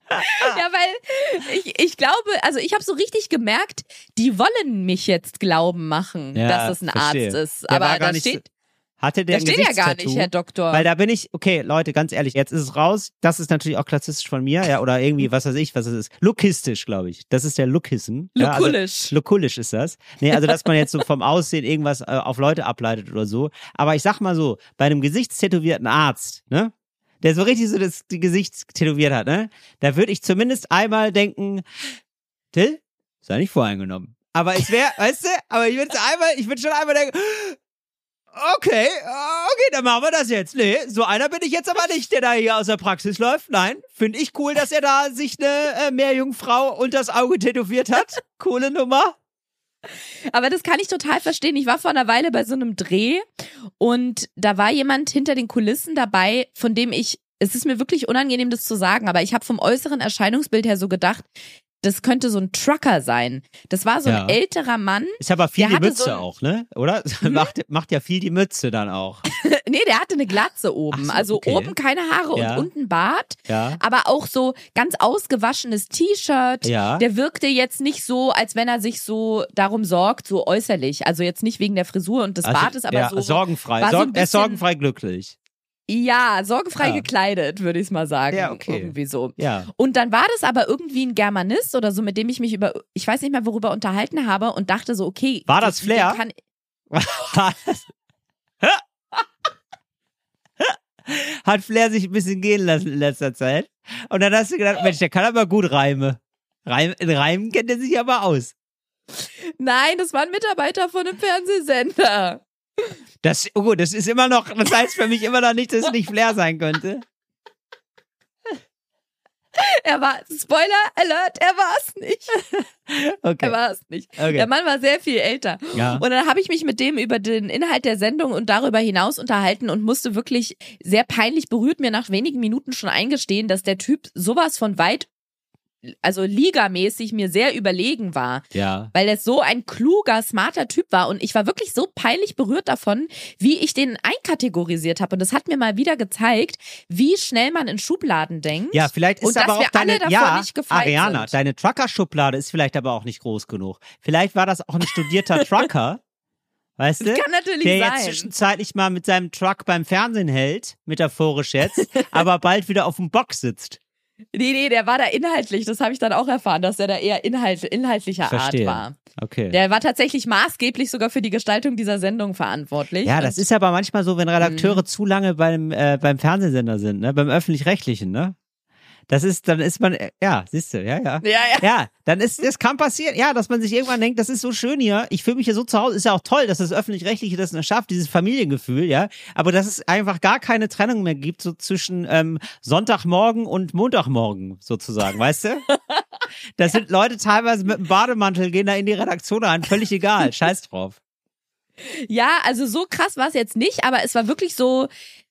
Ja, weil ich, ich glaube, also ich habe so richtig gemerkt, die wollen mich jetzt glauben machen, Ja, dass es ein verstehe. Arzt ist. Der war Aber da steht, Hatte der Da steht ja gar nicht, Herr Doktor. Weil da bin ich, okay, Leute, ganz ehrlich, jetzt ist es raus. Das ist natürlich auch klassistisch von mir, ja, oder irgendwie, was weiß ich, was es ist. Lookistisch, glaube ich. Das ist der Lookism. Ja, also, ist das. Nee, also dass man jetzt so vom Aussehen irgendwas äh, auf Leute ableitet oder so. Aber ich sag mal so, bei einem gesichtstätowierten Arzt, ne? Der so richtig so das Gesicht tätowiert hat, ne? Da würde ich zumindest einmal denken, Till, sei nicht voreingenommen. Aber es wäre, weißt du, aber ich würde einmal, ich würde schon einmal denken, okay, okay, dann machen wir das jetzt. Nee, so einer bin ich jetzt aber nicht, der da hier aus der Praxis läuft. Nein, finde ich cool, dass er da sich eine äh, Meerjungfrau unter das Auge tätowiert hat. Coole Nummer. Aber das kann ich total verstehen. Ich war vor einer Weile bei so einem Dreh und da war jemand hinter den Kulissen dabei, von dem ich, es ist mir wirklich unangenehm, das zu sagen, aber ich habe vom äußeren Erscheinungsbild her so gedacht, das könnte so ein Trucker sein. Das war so ein Ja. älterer Mann. Ist aber viel die Mütze so ein- auch, ne? Oder? Macht, macht ja viel die Mütze dann auch. Nee, der hatte eine Glatze oben. So, also okay. oben keine Haare Ja. und unten Bart. Ja. Aber auch so ganz ausgewaschenes T-Shirt. Ja. Der wirkte jetzt nicht so, als wenn er sich so darum sorgt, so äußerlich. Also jetzt nicht wegen der Frisur und des Also, Bartes, aber ja, so. sorgenfrei. so Sorg, ein er ist sorgenfrei glücklich. Ja, sorgenfrei Ja. gekleidet, würde ich mal sagen. Ja, okay. Irgendwie so. Ja. Und dann war das aber irgendwie ein Germanist oder so, mit dem ich mich über, ich weiß nicht mehr, worüber unterhalten habe und dachte so, okay. War das Flair? Kann, Hat Flair sich ein bisschen gehen lassen in letzter Zeit. Und dann hast du gedacht, Mensch, der kann aber gut Reime. Reim, in Reimen kennt er sich aber aus. nein, das war ein Mitarbeiter von einem Fernsehsender. Das, oh gut, das ist immer noch, das heißt für mich immer noch nicht, dass es nicht Flair sein könnte. Er war, Spoiler Alert, er war es nicht. Okay. Er war es nicht. Okay. Der Mann war sehr viel älter. Ja. Und dann habe ich mich mit dem über den Inhalt der Sendung und darüber hinaus unterhalten und musste wirklich sehr peinlich berührt mir nach wenigen Minuten schon eingestehen, dass der Typ sowas von weit, also ligamäßig mir sehr überlegen war. Ja. Weil er so ein kluger, smarter Typ war. Und ich war wirklich so peinlich berührt davon, wie ich den einkategorisiert habe. Und das hat mir mal wieder gezeigt, wie schnell man in Schubladen denkt. Ja, vielleicht ist Und aber dass auch wir deine, alle davon ja, nicht gefeit Ariana, sind. deine Trucker-Schublade ist vielleicht aber auch nicht groß genug. Vielleicht war das auch ein studierter Trucker, weißt du? Das kann natürlich der sein. jetzt zwischenzeitlich mal mit seinem Truck beim Fernsehen hält, metaphorisch jetzt, aber bald wieder auf dem Bock sitzt. Nee, nee, der war da inhaltlich. Das habe ich dann auch erfahren, dass er da eher Inhalt, inhaltlicher Verstehe. Art war. Okay. Der war tatsächlich maßgeblich sogar für die Gestaltung dieser Sendung verantwortlich. ja, das ist aber manchmal so, wenn Redakteure Mhm. zu lange beim, äh, beim Fernsehsender sind, ne, beim öffentlich-rechtlichen, ne? Das ist, dann ist man, äh, ja, siehst du, ja, ja. Ja, ja. Ja, dann ist, das kann passieren, ja, dass man sich irgendwann denkt, das ist so schön hier, ich fühle mich hier so zu Hause, ist ja auch toll, dass das Öffentlich-Rechtliche das schafft, dieses Familiengefühl, ja, aber dass es einfach gar keine Trennung mehr gibt, so zwischen ähm, Sonntagmorgen und Montagmorgen, sozusagen, weißt du? Das sind Leute teilweise mit dem Bademantel, gehen da in die Redaktion rein, völlig egal, scheiß drauf. Ja, also so krass war es jetzt nicht, aber es war wirklich so,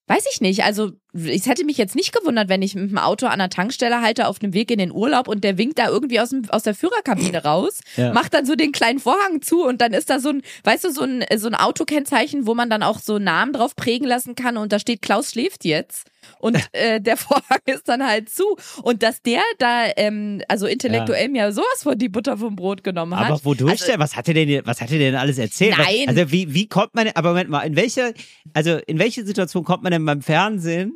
weiß ich nicht. Also es hätte mich jetzt nicht gewundert, wenn ich mit dem Auto an der Tankstelle halte auf dem Weg in den Urlaub und der winkt da irgendwie aus, dem, aus der Führerkabine raus, Ja. macht dann so den kleinen Vorhang zu und dann ist da so ein, weißt du, so ein, so ein Autokennzeichen, wo man dann auch so Namen drauf prägen lassen kann und da steht Klaus schläft jetzt. Und äh, der Vorhang ist dann halt zu. Und dass der da, ähm, also intellektuell mir sowas von die Butter vom Brot genommen hat. Aber wodurch also, denn? Was hat er denn, was hat er denn alles erzählt? Nein. Also wie, wie kommt man, aber Moment mal, in welcher, also in welche Situation kommt man denn beim Fernsehen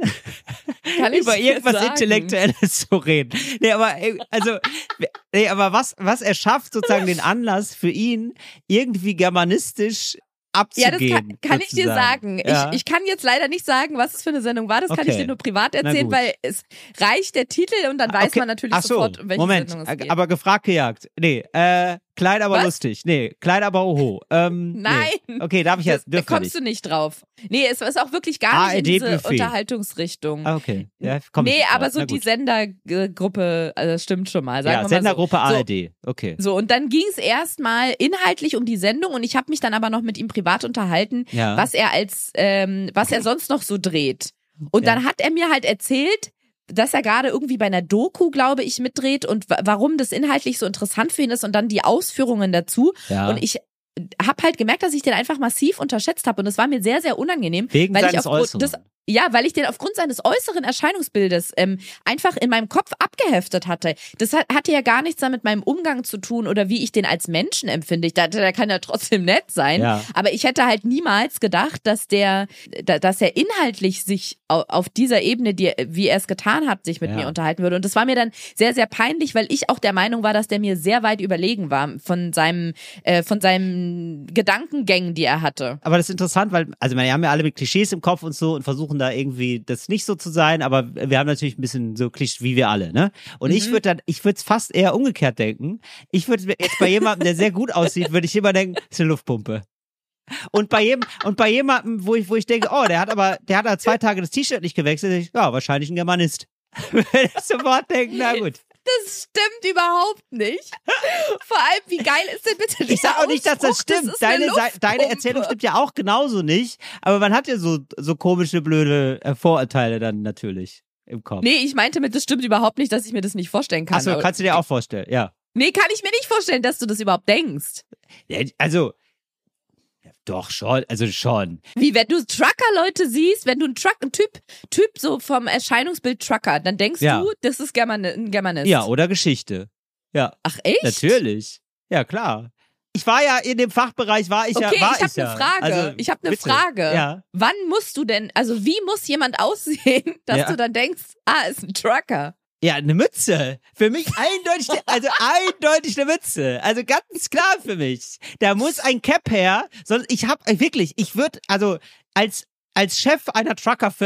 Kann ich über irgendwas sagen. Intellektuelles zu reden? Nee, aber, äh, also, nee, aber was, was erschafft sozusagen den Anlass für ihn, irgendwie germanistisch Ja, das abzugehen? kann, kann ich dir sagen. Ja. Ich, ich kann jetzt leider nicht sagen, was es für eine Sendung war. Das kann Okay. ich dir nur privat erzählen, weil es reicht der Titel und dann weiß Okay. man natürlich so, sofort, um welche Moment, Sendung es geht. aber gefragt gejagt. Nee, äh, klein aber Was? lustig. Nee, klein aber oho. Ähm, Nein. Nee. Okay, darf ich jetzt, da kommst du nicht drauf. Nee, es ist auch wirklich gar nicht in diese ARD-Buffet. Unterhaltungsrichtung. Ah, okay. Ja, komm nee, aber so die. Sendergruppe, also das stimmt schon mal. Sagen Ja, Sendergruppe so. So, ARD. Okay. So, und dann ging es erstmal inhaltlich um die Sendung und ich habe mich dann aber noch mit ihm privat unterhalten, Ja. was er als, ähm, was er sonst noch so dreht. Und Ja. dann hat er mir halt erzählt, dass er gerade irgendwie bei einer Doku, glaube ich, mitdreht und wa- warum das inhaltlich so interessant für ihn ist und dann die Ausführungen dazu. Ja. Und ich habe halt gemerkt, dass ich den einfach massiv unterschätzt habe und es war mir sehr, sehr unangenehm, Wegen weil ich seines aufgrund Äußeren. des, Ja, weil ich den aufgrund seines äußeren Erscheinungsbildes ähm, einfach in meinem Kopf abgeheftet hatte. Das hat, hatte ja gar nichts damit meinem Umgang zu tun oder wie ich den als Menschen empfinde. Ich dachte, der kann ja trotzdem nett sein. Ja. Aber ich hätte halt niemals gedacht, dass der, da- dass er inhaltlich sich au- auf dieser Ebene, die, wie er es getan hat, sich mit Ja. mir unterhalten würde. Und das war mir dann sehr, sehr peinlich, weil ich auch der Meinung war, dass der mir sehr weit überlegen war von seinem, äh, von seinen Gedankengängen, die er hatte. Aber das ist interessant, weil, also wir haben ja alle mit Klischees im Kopf und so und versuchen da irgendwie das nicht so zu sein, aber wir haben natürlich ein bisschen so Klischee wie wir alle, ne? Und ich würde dann, ich würde es fast eher umgekehrt denken. Ich würde jetzt bei jemandem, der sehr gut aussieht, würde ich immer denken, ist eine Luftpumpe. Und bei jedem, und bei jemandem, wo ich, wo ich denke, oh, der hat aber, der hat aber zwei Tage das T-Shirt nicht gewechselt, ich, ja, wahrscheinlich ein Germanist. Würde ich sofort denken, na gut. Das stimmt überhaupt nicht. Vor allem, wie geil ist denn bitte Ich sag auch nicht, dass das stimmt. eine deine, deine. Erzählung stimmt ja auch genauso nicht. Aber man hat ja so, so komische, blöde äh, Vorurteile dann natürlich im Kopf. Nee, ich meinte mit, das stimmt überhaupt nicht, dass ich mir das nicht vorstellen kann. Achso, kannst du dir auch vorstellen, ja. nee, kann ich mir nicht vorstellen, dass du das überhaupt denkst. ja also, doch schon, also schon. Wie wenn du Trucker-Leute siehst, wenn du einen Truck, ein Typ, Typ so vom Erscheinungsbild Trucker, dann denkst Ja. du, das ist German ein Germanist. Ja, oder Geschichte. Ja, Ach echt? natürlich. Ja, klar. Ich war ja in dem Fachbereich, war ich Okay, ja, war ich habe ja. eine Frage. Also, ich habe eine bitte. Frage. Ja. Wann musst du denn, also wie muss jemand aussehen, dass Ja. du dann denkst, ah, ist ein Trucker? Ja, eine Mütze. Für mich eindeutig, also eindeutig eine Mütze. Also ganz klar für mich. Da muss ein Cap her. Sonst, ich hab äh, wirklich, ich würde, also als als Chef einer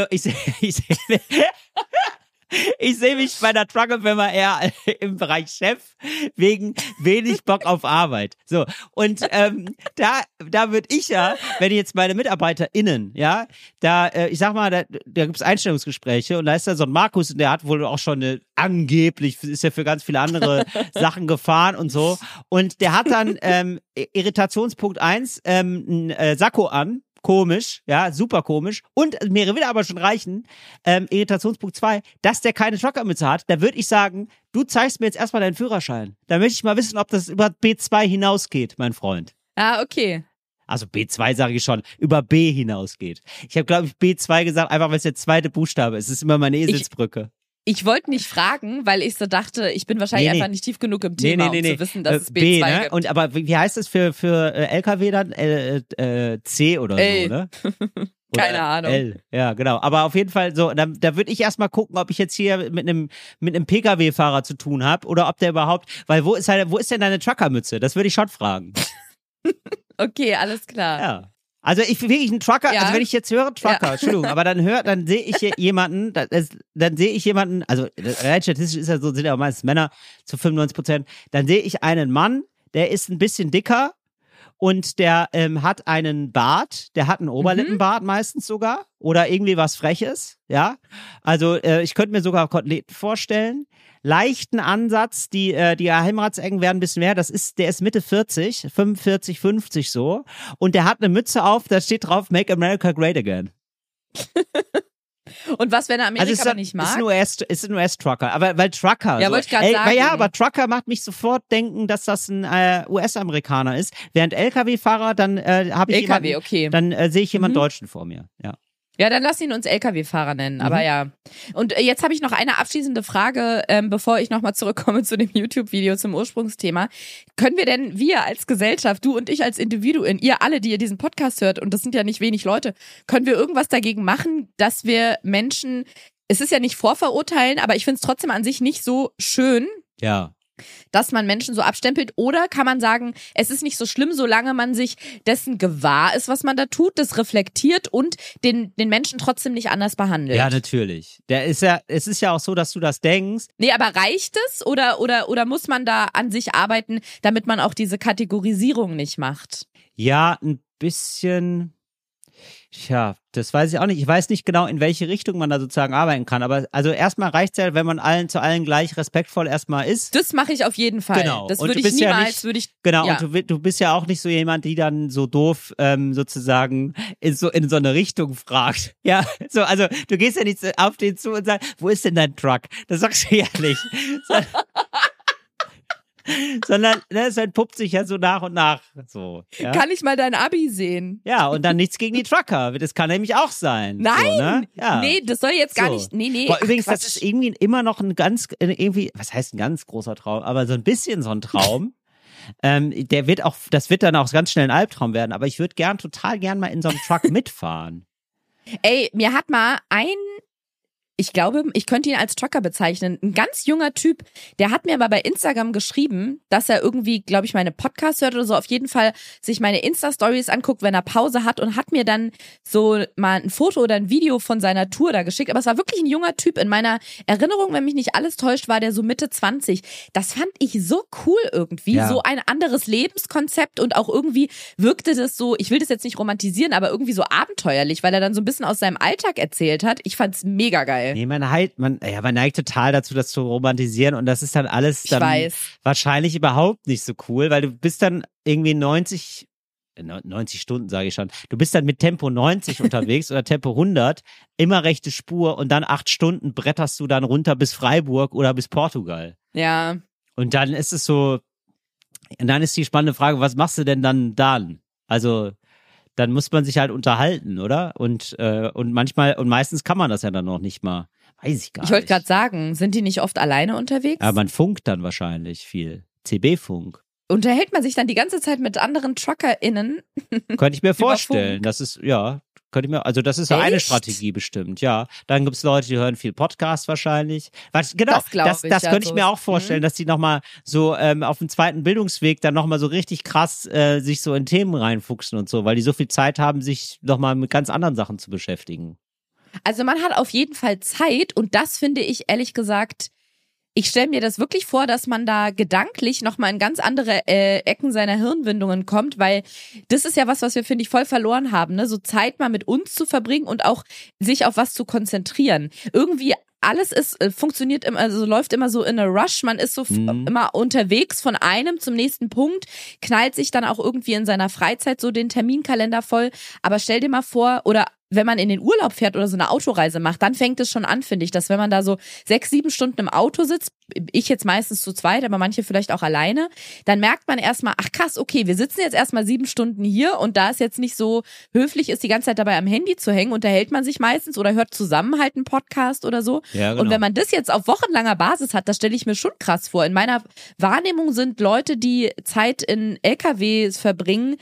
ich sehe ich seh, ich seh mich bei einer Truckerfirma eher im Bereich Chef wegen wenig Bock auf Arbeit. So und ähm, da da würde ich ja, wenn jetzt meine MitarbeiterInnen, ja, da äh, ich sag mal, da, da gibt's Einstellungsgespräche und da ist da so ein Markus und der hat wohl auch schon eine angeblich ist ja für ganz viele andere Sachen gefahren und so und der hat dann ähm, Irritationspunkt eins ähm, ein äh, Sakko an komisch, ja, super komisch. Und mir will aber schon reichen, ähm, Irritationspunkt zwei, dass der keine Truckermütze hat, da würde ich sagen, du zeigst mir jetzt erstmal deinen Führerschein. Da möchte ich mal wissen, ob das über B2 hinausgeht, mein Freund. Ah, okay. Also B2 sage ich schon, über B hinausgeht. Ich habe, glaube ich, B2 gesagt, einfach weil es der zweite Buchstabe ist. Es ist immer meine Eselsbrücke. Ich wollte nicht fragen, weil ich so dachte, ich bin wahrscheinlich Nee, nee. einfach nicht tief genug im Thema, um zu wissen, dass Äh, es B2 B, ne? gibt. Und aber wie heißt das für für äh, LKW dann? L, äh, C oder L. so, ne? Keine Ahnung. L. Ja, genau. Aber auf jeden Fall so, da, da würde ich erstmal gucken, ob ich jetzt hier mit einem mit einem PKW-Fahrer zu tun habe oder ob der überhaupt, weil wo ist halt, wo ist denn deine Truckermütze? Das würde ich schon fragen. Okay, alles klar. Ja. Also ich wirklich ein Trucker, Ja. also wenn ich jetzt höre Trucker, Ja. Entschuldigung, aber dann hört, dann sehe ich hier jemanden, das, dann sehe ich jemanden, also rein statistisch ist ja so, sind ja meistens Männer zu 95 Prozent, dann sehe ich einen Mann, der ist ein bisschen dicker und der ähm, hat einen Bart, der hat einen Oberlippenbart meistens sogar oder irgendwie was Freches, ja. Also äh, ich könnte mir sogar Koteletten vorstellen. Leichten Ansatz, die äh, die Heimratsecken werden ein bisschen mehr. Das ist, der ist Mitte 40, 45, 50 so und der hat eine Mütze auf, da steht drauf Make America Great Again. Und was, wenn er Amerika Also ist, nicht ist ein mag? US, ist ein US-Trucker, aber weil Trucker. Ja, so, wollte ich grad Ey, sagen. Ja, aber Trucker macht mich sofort denken, dass das ein äh, US-Amerikaner ist, während LKW-Fahrer dann äh, habe ich LKW, jemanden, okay. dann äh, sehe ich jemanden Mhm. Deutschen vor mir. Ja. Ja, dann lass ihn uns LKW-Fahrer nennen, aber Mhm. ja. Und äh, jetzt habe ich noch eine abschließende Frage, ähm, bevor ich nochmal zurückkomme zu dem YouTube-Video zum Ursprungsthema. Können wir denn, wir als Gesellschaft, du und ich als Individuen, ihr alle, die ihr diesen Podcast hört, und das sind ja nicht wenig Leute, können wir irgendwas dagegen machen, dass wir Menschen, es ist ja nicht vorverurteilen, aber ich finde es trotzdem an sich nicht so schön, Ja. Dass man Menschen so abstempelt? Oder kann man sagen, es ist nicht so schlimm, solange man sich dessen gewahr ist, was man da tut, das reflektiert und den, den Menschen trotzdem nicht anders behandelt? Ja, natürlich. Der ist ja, es ist ja auch so, dass du das denkst. Nee, aber reicht es oder, oder, oder muss man da an sich arbeiten, damit man auch diese Kategorisierung nicht macht? Ja, ein bisschen. Tja, das weiß ich auch nicht. Ich weiß nicht genau, in welche Richtung man da sozusagen arbeiten kann. Aber also erstmal reicht's ja, wenn man allen zu allen gleich respektvoll erstmal ist. Das mache ich auf jeden Fall. Genau. Das Und würde du ich bist ja niemals, nicht- würde ich. Genau, Ja. und du, du bist ja auch nicht so jemand, die dann so doof ähm, sozusagen in so, in so eine Richtung fragt. Ja, so, also du gehst ja nicht auf den zu und sagst, wo ist denn dein Truck? Das sagst du ja nicht. So, sondern ne, es entpuppt sich ja so nach und nach so. Ja, Kann ich mal dein Abi sehen? ja und dann nichts gegen die Trucker. Das kann nämlich auch sein. Nein! So, ne? ja. Nee, das soll jetzt gar So. nicht. Nee, nee. Boah, übrigens, Quatsch. das ist irgendwie immer noch ein ganz, äh, irgendwie, was heißt ein ganz großer Traum, aber so ein bisschen so ein Traum. ähm, der wird auch, das wird dann auch ganz schnell ein Albtraum werden, aber ich würde gern, total gern mal in so einem Truck mitfahren. Ey, mir hat mal ein, ich glaube, ich könnte ihn als Trucker bezeichnen, ein ganz junger Typ, der hat mir aber bei Instagram geschrieben, dass er irgendwie, glaube ich, meine Podcasts hört oder so, auf jeden Fall sich meine Insta-Stories anguckt, wenn er Pause hat und hat mir dann so mal ein Foto oder ein Video von seiner Tour da geschickt. Aber es war wirklich ein junger Typ. In meiner Erinnerung, wenn mich nicht alles täuscht, war der so Mitte 20. Das fand ich so cool irgendwie, Ja. so ein anderes Lebenskonzept und auch irgendwie wirkte das so, ich will das jetzt nicht romantisieren, aber irgendwie so abenteuerlich, weil er dann so ein bisschen aus seinem Alltag erzählt hat. Ich fand's mega geil. Nee, man halt, man, ja, man neigt total dazu, das zu romantisieren und das ist dann alles dann wahrscheinlich überhaupt nicht so cool, weil du bist dann irgendwie 90, äh, 90 Stunden sage ich schon, du bist dann mit Tempo 90 unterwegs oder Tempo 100, immer rechte Spur und dann acht Stunden bretterst du dann runter bis Freiburg oder bis Portugal. Ja. Und dann ist es so, und dann ist die spannende Frage, was machst du denn dann dann? Also, dann muss man sich halt unterhalten, oder? Und, äh, und manchmal, und meistens kann man das ja dann noch nicht mal. Weiß ich gar Ich wollte nicht. gerade sagen, sind die nicht oft alleine unterwegs? Aber man funkt dann wahrscheinlich viel. CB-Funk. Unterhält man sich dann die ganze Zeit mit anderen TruckerInnen? Könnte ich mir vorstellen. Das ist, ja, könnte ich mir, also das ist so eine Echt? Strategie bestimmt, ja. Dann gibt's Leute, die hören viel Podcast wahrscheinlich. Was, genau, Das das, ich, das ja, könnte ich so mir auch vorstellen, Mhm. dass die nochmal so ähm, auf dem zweiten Bildungsweg dann nochmal so richtig krass äh, sich so in Themen reinfuchsen und so, weil die so viel Zeit haben, sich nochmal mit ganz anderen Sachen zu beschäftigen. Also man hat auf jeden Fall Zeit und das finde ich ehrlich gesagt, ich stelle mir das wirklich vor, dass man da gedanklich nochmal in ganz andere äh, Ecken seiner Hirnwindungen kommt, weil das ist ja was, was wir, finde ich, voll verloren haben, ne? So Zeit mal mit uns zu verbringen und auch sich auf was zu konzentrieren. Irgendwie alles ist, äh, funktioniert immer, also läuft immer so in a rush. Man ist so Mhm. immer unterwegs von einem zum nächsten Punkt, knallt sich dann auch irgendwie in seiner Freizeit so den Terminkalender voll. Aber stell dir mal vor, oder wenn man in den Urlaub fährt oder so eine Autoreise macht, dann fängt es schon an, finde ich, dass wenn man da so sechs, sieben Stunden im Auto sitzt, ich jetzt meistens zu zweit, aber manche vielleicht auch alleine, dann merkt man erstmal, ach krass, okay, wir sitzen jetzt erstmal sieben Stunden hier und da es jetzt nicht so höflich ist, die ganze Zeit dabei am Handy zu hängen, unterhält man sich meistens oder hört zusammen halt einen Podcast oder so. Ja, genau. Und wenn man das jetzt auf wochenlanger Basis hat, das stelle ich mir schon krass vor. In meiner Wahrnehmung sind Leute, die Zeit in LKWs verbringen,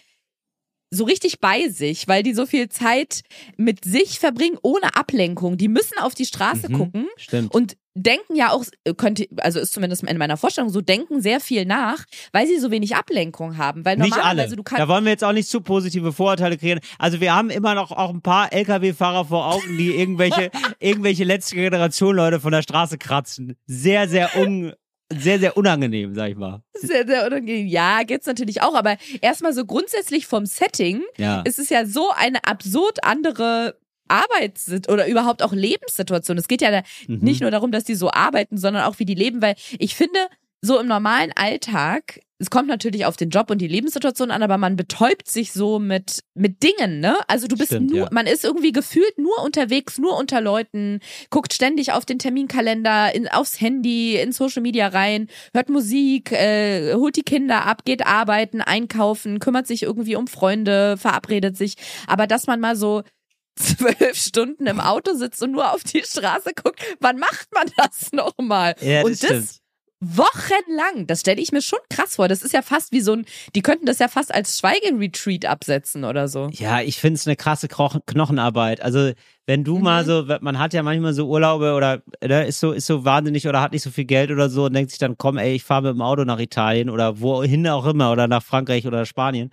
so richtig bei sich, weil die so viel Zeit mit sich verbringen ohne Ablenkung. Die müssen auf die Straße Mhm, gucken Stimmt. und denken ja auch, könnte, also ist zumindest in meiner Vorstellung so, denken sehr viel nach, weil sie so wenig Ablenkung haben. Weil Nicht alle. du kannst Da wollen wir jetzt auch nicht zu positive Vorurteile kreieren. Also wir haben immer noch auch ein paar LKW-Fahrer vor Augen, die irgendwelche, irgendwelche letzte Generation Leute von der Straße kratzen. Sehr, sehr un, sehr, sehr unangenehm, sag ich mal. sehr, sehr unangenehm. Ja, geht's natürlich auch, aber erstmal so grundsätzlich vom Setting Ja. ist es ja so eine absurd andere Arbeits- oder überhaupt auch Lebenssituation. Es geht ja Mhm. nicht nur darum, dass die so arbeiten, sondern auch wie die leben, weil ich finde, so im normalen Alltag, es kommt natürlich auf den Job und die Lebenssituation an, aber man betäubt sich so mit, mit Dingen, ne? Also du bist Stimmt, nur, ja. man ist irgendwie gefühlt nur unterwegs, nur unter Leuten, guckt ständig auf den Terminkalender, in, aufs Handy, in Social Media rein, hört Musik, äh, holt die Kinder ab, geht arbeiten, einkaufen, kümmert sich irgendwie um Freunde, verabredet sich. Aber dass man mal so zwölf Stunden im Auto sitzt und nur auf die Straße guckt, wann macht man das nochmal? Ja, und das das stimmt. Wochenlang, das stelle ich mir schon krass vor. Das ist ja fast wie so ein, die könnten das ja fast als Schweigeretreat absetzen oder so. Ja, ich finde es eine krasse Knochenarbeit. Also wenn du mal so, man hat ja manchmal so Urlaube oder ne, ist so ist so wahnsinnig oder hat nicht so viel Geld oder so und denkt sich dann, komm, ey, ich fahre mit dem Auto nach Italien oder wohin auch immer oder nach Frankreich oder Spanien.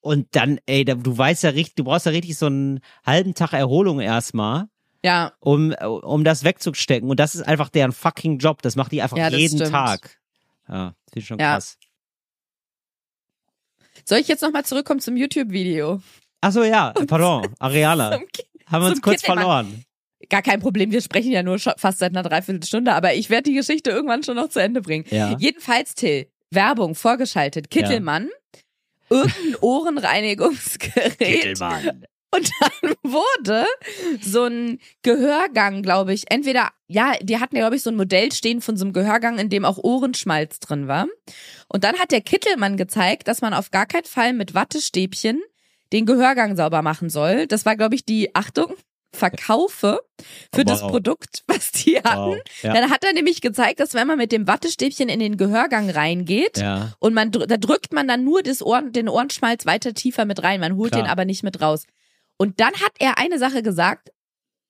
Und dann, ey, du weißt ja richtig, du brauchst ja richtig so einen halben Tag Erholung erstmal, Ja, um, um das wegzustecken. Und das ist einfach deren fucking Job. Das macht die einfach Ja, das jeden stimmt. Tag. Ja, finde ich schon Ja. krass. soll ich jetzt nochmal zurückkommen zum YouTube-Video? Ach so, ja, pardon, Ki- Haben wir uns kurz Kittelmann. verloren. Gar kein Problem, wir sprechen ja nur schon fast seit einer Dreiviertelstunde, aber ich werde die Geschichte irgendwann schon noch zu Ende bringen. Ja. Jedenfalls, Till, Werbung vorgeschaltet. Kittelmann, irgendein Ohrenreinigungsgerät. Und dann wurde so ein Gehörgang, glaube ich, entweder, ja, die hatten ja, glaube ich, so ein Modell stehen von so einem Gehörgang, in dem auch Ohrenschmalz drin war. Und dann hat der Kittelmann gezeigt, dass man auf gar keinen Fall mit Wattestäbchen den Gehörgang sauber machen soll. Das war, glaube ich, die Achtung. Verkaufe für das Wow. Produkt, was die hatten. Wow. Ja. Dann hat er nämlich gezeigt, dass wenn man mit dem Wattestäbchen in den Gehörgang reingeht Ja. und man da drückt man dann nur das Ohren, den Ohrenschmalz weiter tiefer mit rein, man holt Klar. den aber nicht mit raus. Und dann hat er eine Sache gesagt,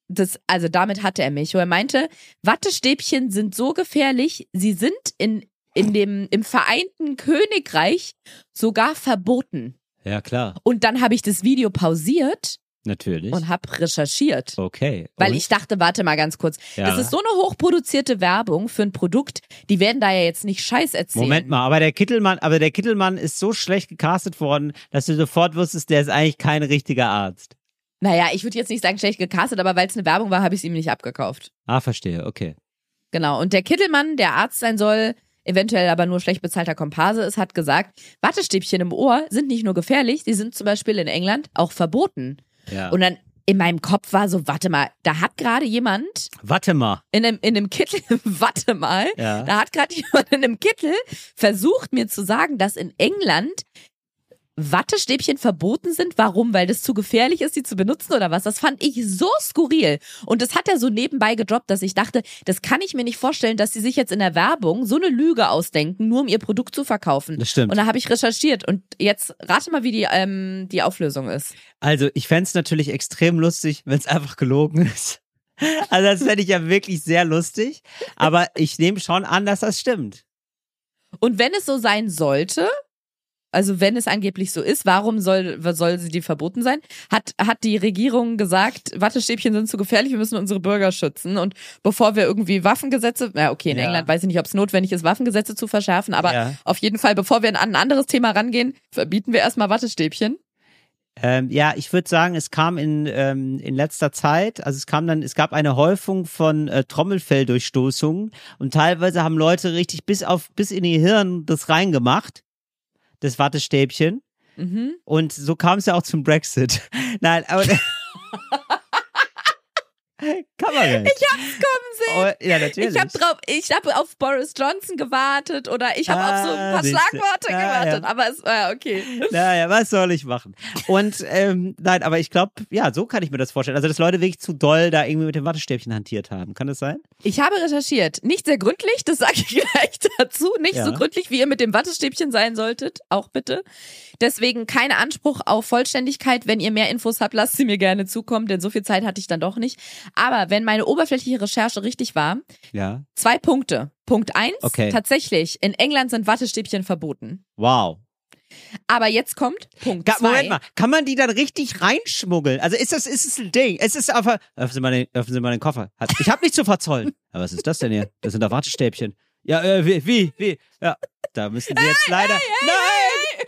das, also damit hatte er mich, wo er meinte, Wattestäbchen sind so gefährlich, sie sind in, in dem, im Vereinten Königreich sogar verboten. Ja, klar. Und dann habe ich das Video pausiert Natürlich. und habe recherchiert. okay. Weil und? ich dachte, warte mal ganz kurz. Ja. Das ist so eine hochproduzierte Werbung für ein Produkt, die werden da ja jetzt nicht Scheiß erzählen. Moment mal, aber der Kittelmann, aber der Kittelmann ist so schlecht gecastet worden, dass du sofort wusstest, der ist eigentlich kein richtiger Arzt. Naja, ich würde jetzt nicht sagen schlecht gecastet, aber weil es eine Werbung war, habe ich es ihm nicht abgekauft. Ah, verstehe, okay. Genau. Und der Kittelmann, der Arzt sein soll, eventuell aber nur schlecht bezahlter Komparse ist, hat gesagt, Wattestäbchen im Ohr sind nicht nur gefährlich, die sind zum Beispiel in England auch verboten. Ja. Und dann in meinem Kopf war so, warte mal, da hat gerade jemand Warte mal. in einem, in einem Kittel, warte mal, Ja. da hat gerade jemand in einem Kittel versucht mir zu sagen, dass in England Wattestäbchen verboten sind. Warum? Weil das zu gefährlich ist, die zu benutzen oder was? Das fand ich so skurril. Und das hat er so nebenbei gedroppt, dass ich dachte, das kann ich mir nicht vorstellen, dass sie sich jetzt in der Werbung so eine Lüge ausdenken, nur um ihr Produkt zu verkaufen. Das stimmt. Und da habe ich recherchiert und jetzt rate mal, wie die, ähm, die Auflösung ist. Also, ich fänd's natürlich extrem lustig, wenn's einfach gelogen ist. Also, das fände ich ja wirklich sehr lustig. Aber ich nehme schon an, dass das stimmt. Und wenn es so sein sollte, also wenn es angeblich so ist, warum soll, soll sie die verboten sein? Hat, hat die Regierung gesagt, Wattestäbchen sind zu gefährlich, wir müssen unsere Bürger schützen. Und bevor wir irgendwie Waffengesetze, na okay, in Ja. England weiß ich nicht, ob es notwendig ist, Waffengesetze zu verschärfen, aber Ja. auf jeden Fall, bevor wir an ein anderes Thema rangehen, verbieten wir erstmal Wattestäbchen. Ähm, ja, ich würde sagen, es kam in, ähm, in letzter Zeit, also es kam dann, es gab eine Häufung von äh, Trommelfelldurchstoßungen und teilweise haben Leute richtig bis auf, bis in ihr Hirn das reingemacht, das Wattestäbchen. Mhm. Und so kam es ja auch zum Brexit. Nein, aber. Kammergeld. Ich hab's kommen sehen. Oh, ja, natürlich. Ich habe drauf, ich habe auf Boris Johnson gewartet oder ich habe auf so ein Ah, paar siehste. Schlagworte Ah, gewartet, ja. aber es war okay. Naja, was soll ich machen? Und ähm, nein, aber ich glaube, ja, so kann ich mir das vorstellen. Also, dass Leute wirklich zu doll da irgendwie mit dem Wattestäbchen hantiert haben. Kann das sein? Ich habe recherchiert. Nicht sehr gründlich, das sage ich gleich dazu. Nicht Ja. so gründlich, wie ihr mit dem Wattestäbchen sein solltet. Auch bitte. Deswegen kein Anspruch auf Vollständigkeit. Wenn ihr mehr Infos habt, lasst sie mir gerne zukommen, denn so viel Zeit hatte ich dann doch nicht. Aber wenn meine oberflächliche Recherche richtig war, Ja. zwei Punkte. Punkt eins, Okay. tatsächlich, in England sind Wattestäbchen verboten. Wow. Aber jetzt kommt Punkt Ga zwei. Moment mal, kann man die dann richtig reinschmuggeln? Also ist das, ist es ein Ding? Es ist einfach, öffnen Sie mal den, öffnen Sie mal den Koffer. Ich habe nichts zu verzollen. Aber was ist das denn hier? Das sind doch Wattestäbchen. Ja, äh, wie, wie, wie? Ja, da müssen Sie jetzt leider. Nein,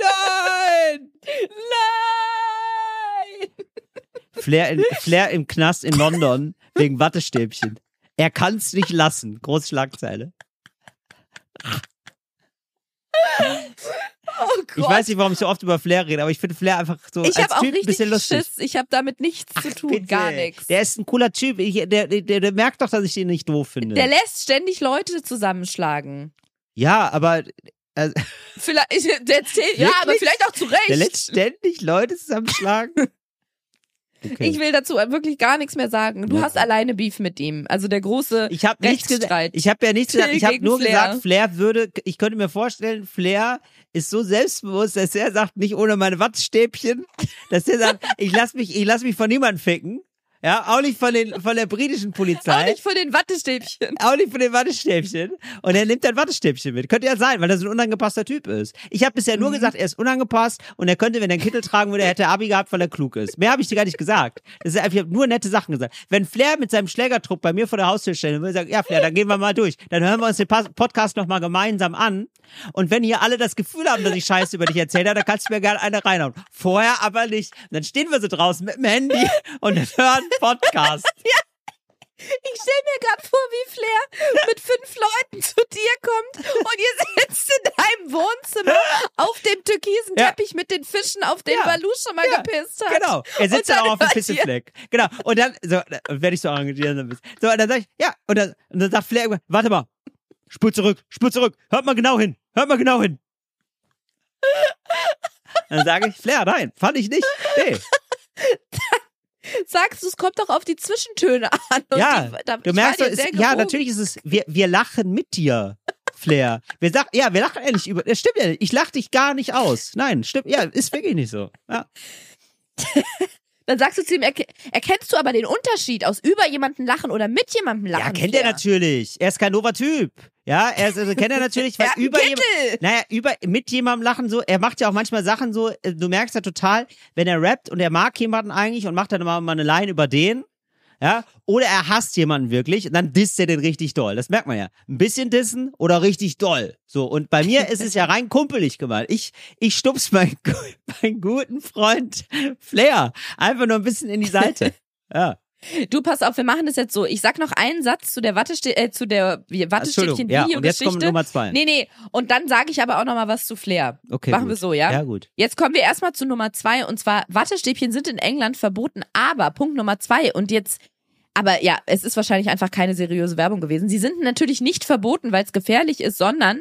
nein! Nein! Flair, in, Flair im Knast in London wegen Wattestäbchen. Er kann's nicht lassen. Groß Schlagzeile. Oh. Ich weiß nicht, warum ich so oft über Flair rede, aber ich finde Flair einfach so ich als habe auch Typ ein richtig bisschen lustig. Schiss. Ich habe damit nichts zu tun, Bitte. gar nichts. Der ist ein cooler Typ. Ich, der, der, der merkt doch, dass ich den nicht doof finde. Der lässt ständig Leute zusammenschlagen. ja, aber äh, Vielleicht, der erzählt, ja, aber vielleicht auch zu Recht. der lässt ständig Leute zusammenschlagen. Okay. Ich will dazu wirklich gar nichts mehr sagen. Du Ja. hast alleine Beef mit ihm. Also der große Ich habe nichts gesagt. Rechtsstreit. Ich habe ja nichts gesagt. Ich habe nur Flair. gesagt, Flair würde. Ich könnte mir vorstellen, Flair ist so selbstbewusst, dass er sagt, nicht ohne meine Wattstäbchen, dass er sagt, ich lass mich, ich lass mich von niemandem ficken. Ja, auch nicht von den von der britischen Polizei. auch nicht von den Wattestäbchen. Auch nicht von den Wattestäbchen. Und er nimmt dann Wattestäbchen mit. Könnte ja sein, weil er so ein unangepasster Typ ist. Ich habe bisher Mhm. nur gesagt, er ist unangepasst und er könnte, wenn er einen Kittel tragen würde, er hätte Abi gehabt, weil er klug ist. Mehr habe ich dir gar nicht gesagt. Das ist einfach, ich habe nur nette Sachen gesagt. Wenn Flair mit seinem Schlägertrupp bei mir vor der Haustür stellen würde, sagen, ja Flair, dann gehen wir mal durch. Dann hören wir uns den Podcast nochmal gemeinsam an. Und wenn hier alle das Gefühl haben, dass ich Scheiße über dich erzählt habe, dann kannst du mir gerne eine reinhauen. Vorher aber nicht. Und dann stehen wir so draußen mit dem Handy und hören Podcast. Ich stell mir gerade vor, wie Flair mit fünf Leuten zu dir kommt und ihr sitzt in deinem Wohnzimmer auf dem türkisen Ja. Teppich mit den Fischen, auf den Ja. Balu schon mal Ja, gepisst hat. Genau. Er sitzt dann auch auf dem Pissefleck. Genau. Und dann, so, dann werde ich so arrangieren. bisschen. So, und dann sag ich, ja, und dann, und dann sagt Flair irgendwann, warte mal, spur zurück, spur zurück, hört mal genau hin, hört mal genau hin. Dann sage ich, Flair, nein, fand ich nicht. Nee. Sagst du, es kommt doch auf die Zwischentöne an. Ja, die, da, Du merkst, es, ja, natürlich ist es, wir, wir lachen mit dir, Flair. Wir sagen, ja, wir lachen ehrlich über, das stimmt ja nicht. Ich lache dich gar nicht aus. Nein, stimmt, ja, ist wirklich nicht so. Ja. Dann sagst du zu ihm, erke- erkennst du aber den Unterschied aus über jemanden lachen oder mit jemandem lachen? Ja, kennt er natürlich. Er ist kein dober Typ. Ja, er ist, also kennt er natürlich, weil Er über Kittel. naja, über, mit jemandem lachen so, er macht ja auch manchmal Sachen so, äh, du merkst ja total, wenn er rappt und er mag jemanden eigentlich und macht dann mal, mal eine Line über den, ja, oder er hasst jemanden wirklich und dann disst er den richtig doll. Das merkt man ja. Ein bisschen dissen oder richtig doll. So, und bei mir ist es ja rein kumpelig gemeint. Ich, ich stups meinen, meinen guten Freund Flair einfach nur ein bisschen in die Seite. Ja. Du, pass auf, wir machen das jetzt so. Ich sag noch einen Satz zu der Watteste äh, zu der Entschuldigung, ja, und jetzt kommt. Nummer zwei. Nee, nee. Und dann sage ich aber auch noch mal was zu Flair. Okay, Machen gut. wir so, ja? Ja, gut. Jetzt kommen wir erstmal zu Nummer zwei und zwar Wattestäbchen sind in England verboten, aber Punkt Nummer zwei und jetzt, aber ja, es ist wahrscheinlich einfach keine seriöse Werbung gewesen. Sie sind natürlich nicht verboten, weil es gefährlich ist, sondern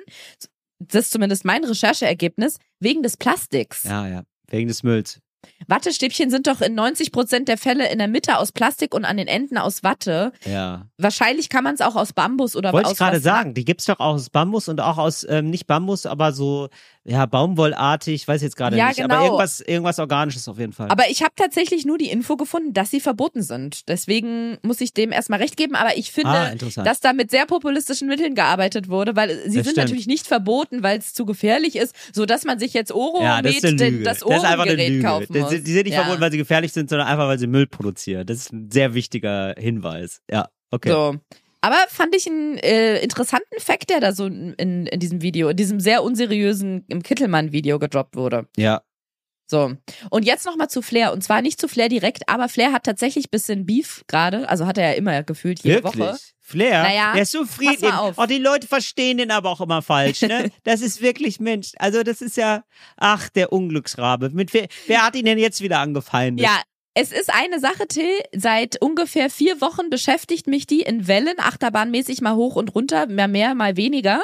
das ist zumindest mein Rechercheergebnis wegen des Plastiks. Ja, ja. Wegen des Mülls. Wattestäbchen sind doch in 90 Prozent der Fälle in der Mitte aus Plastik und an den Enden aus Watte. Ja. Wahrscheinlich kann man es auch aus Bambus oder Wollte aus ich gerade sagen, die gibt's doch auch aus Bambus und auch aus, ähm, nicht Bambus, aber so, ja, Baumwollartig, weiß jetzt gerade Ja, nicht. Aber genau. irgendwas, irgendwas Organisches auf jeden Fall. Aber ich habe tatsächlich nur die Info gefunden, dass sie verboten sind. Deswegen muss ich dem erstmal recht geben. Aber ich finde, ah, dass da mit sehr populistischen Mitteln gearbeitet wurde, weil sie Das sind stimmt. natürlich nicht verboten, weil es zu gefährlich ist, so dass man sich jetzt Oro ja, das das Ohrengerät kaufen muss. sind- Die sind nicht ja. verboten, weil sie gefährlich sind, sondern einfach, weil sie Müll produzieren. Das ist ein sehr wichtiger Hinweis. Ja, okay. So. Aber fand ich einen äh, interessanten Fact, der da so in, in, diesem Video, in diesem sehr unseriösen im Kittelmann-Video gedroppt wurde. Ja. So. Und jetzt nochmal zu Flair. Und zwar nicht zu Flair direkt, aber Flair hat tatsächlich bisschen Beef gerade. Also hat er ja immer gefühlt jede Wirklich? Woche. Flair, Naja, der ist so friedlich. Oh, die Leute verstehen den aber auch immer falsch, ne? Das ist wirklich Mensch. Also, das ist ja, ach, der Unglücksrabe. Mit wer, wer hat ihn denn jetzt wieder angefeindet? Ja, es ist eine Sache, Till. Seit ungefähr vier Wochen beschäftigt mich die in Wellen, achterbahnmäßig mal hoch und runter, mal mehr, mal weniger.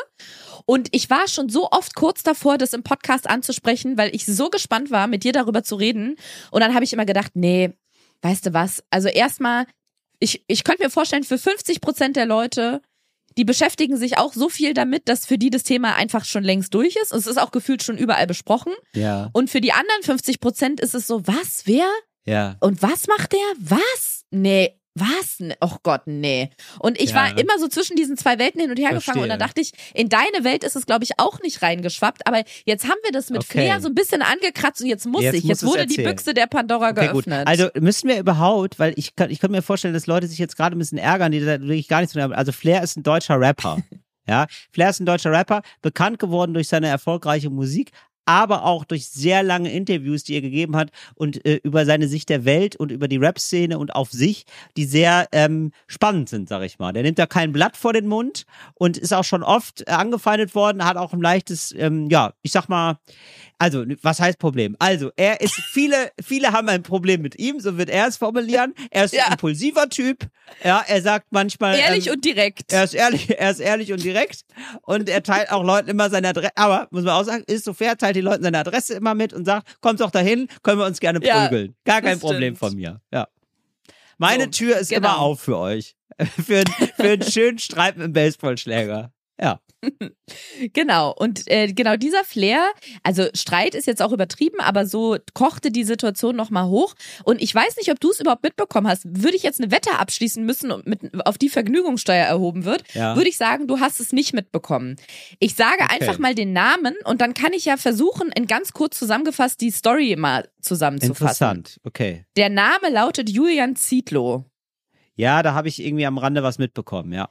Und ich war schon so oft kurz davor, das im Podcast anzusprechen, weil ich so gespannt war, mit dir darüber zu reden. Und dann habe ich immer gedacht, nee, weißt du was? Also erstmal, ich, ich könnte mir vorstellen, für 50 Prozent der Leute, die beschäftigen sich auch so viel damit, dass für die das Thema einfach schon längst durch ist. Und es ist auch gefühlt schon überall besprochen. Ja, Und für die anderen 50 Prozent ist es so, was, wer? Ja. Und was macht der? Was? Nee. Was? Oh Gott, nee. Und ich Ja. war immer so zwischen diesen zwei Welten hin und her gefangen und dann dachte ich, in deine Welt ist es, glaube ich, auch nicht reingeschwappt. Aber jetzt haben wir das mit Okay. Flair so ein bisschen angekratzt und jetzt muss Jetzt ich. Jetzt wurde die. Büchse der Pandora Okay, gut. geöffnet. Also müssen wir überhaupt, weil ich kann, ich kann mir vorstellen, dass Leute sich jetzt gerade ein bisschen ärgern, die da wirklich gar nichts mehr haben. Also Flair ist ein deutscher Rapper. ja, Flair ist ein deutscher Rapper, bekannt geworden durch seine erfolgreiche Musik, aber auch durch sehr lange Interviews, die er gegeben hat und äh, über seine Sicht der Welt und über die Rap-Szene und auf sich, die sehr ähm, spannend sind, sag ich mal. Der nimmt da kein Blatt vor den Mund und ist auch schon oft angefeindet worden, hat auch ein leichtes, ähm, ja, ich sag mal, also, was heißt Problem? Also, er ist, viele, viele haben ein Problem mit ihm, so wird er es formulieren. Er ist Ja. ein impulsiver Typ. Ja, er sagt manchmal. Ehrlich ähm, und direkt. er ist ehrlich, er ist ehrlich und direkt und er teilt auch Leuten immer seine Adresse, aber muss man auch sagen, ist so fair, teilt die Leuten seine Adresse immer mit und sagt, kommt doch dahin, können wir uns gerne Ja, prügeln. Gar kein Problem stimmt. von mir. Ja. Meine So, Tür ist genau. immer auf für euch. für, einen- für einen schönen Streit mit dem Baseballschläger. Ja. Genau. Und äh, genau dieser Flair, also Streit ist jetzt auch übertrieben, aber so kochte die Situation nochmal hoch. Und ich weiß nicht, ob du es überhaupt mitbekommen hast. Würde ich jetzt eine Wette abschließen müssen, und mit, auf die Vergnügungssteuer erhoben wird, Ja. würde ich sagen, du hast es nicht mitbekommen. Ich sage Okay. einfach mal den Namen und dann kann ich ja versuchen, in ganz kurz zusammengefasst die Story mal zusammenzufassen. Interessant. Okay. Der Name lautet Julian Zietlow. Ja, da habe ich irgendwie am Rande was mitbekommen, ja.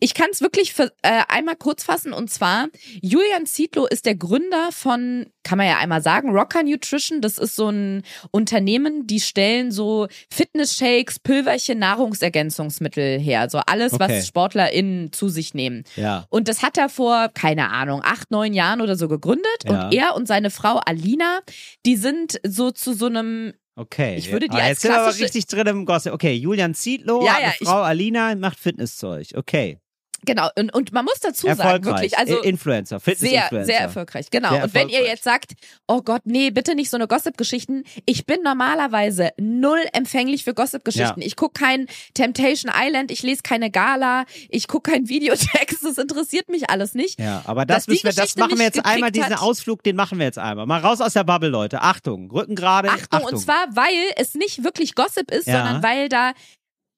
Ich kann es wirklich für, äh, einmal kurz fassen und zwar Julian Zietlow ist der Gründer von, kann man ja einmal sagen, Rocker Nutrition. Das ist so ein Unternehmen, die stellen so Fitness-Shakes, Pülverchen, Nahrungsergänzungsmittel her. Also alles, Okay. was SportlerInnen zu sich nehmen. Ja. Und das hat er vor, keine Ahnung, acht, neun Jahren oder so gegründet. Ja. Und er und seine Frau Alina, die sind so zu so einem Okay. Ich würde die ah, als jetzt sind wir aber richtig drin im Gossip. Okay, Julian Zietlow, Ja, ja, Frau Alina macht Fitnesszeug. Okay. Genau, und, und man muss dazu sagen, wirklich, also Influencer, sehr, Fitness-Influencer. sehr erfolgreich, genau. Sehr und wenn ihr jetzt sagt, oh Gott, nee, bitte nicht so eine Gossip-Geschichten. Ich bin normalerweise null empfänglich für Gossip-Geschichten. Ja. Ich gucke kein Temptation Island, ich lese keine Gala, ich gucke kein Videotext, das interessiert mich alles nicht. Ja, aber das müssen wir, das machen wir jetzt einmal, diesen hat. Ausflug, den machen wir jetzt einmal. Mal raus aus der Bubble, Leute. Achtung, Rücken gerade. Achtung, und zwar, weil es nicht wirklich Gossip ist, Ja. sondern weil da,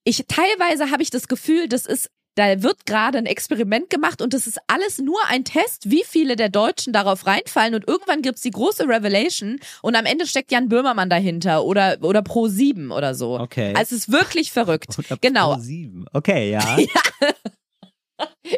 ich teilweise habe ich das Gefühl, das ist, da wird gerade ein Experiment gemacht und das ist alles nur ein Test, wie viele der Deutschen darauf reinfallen und irgendwann gibt's die große Revelation und am Ende steckt Jan Böhmermann dahinter oder, oder Pro 7 oder so. Okay. Also es ist wirklich verrückt. Oder genau. Pro sieben. Okay, ja.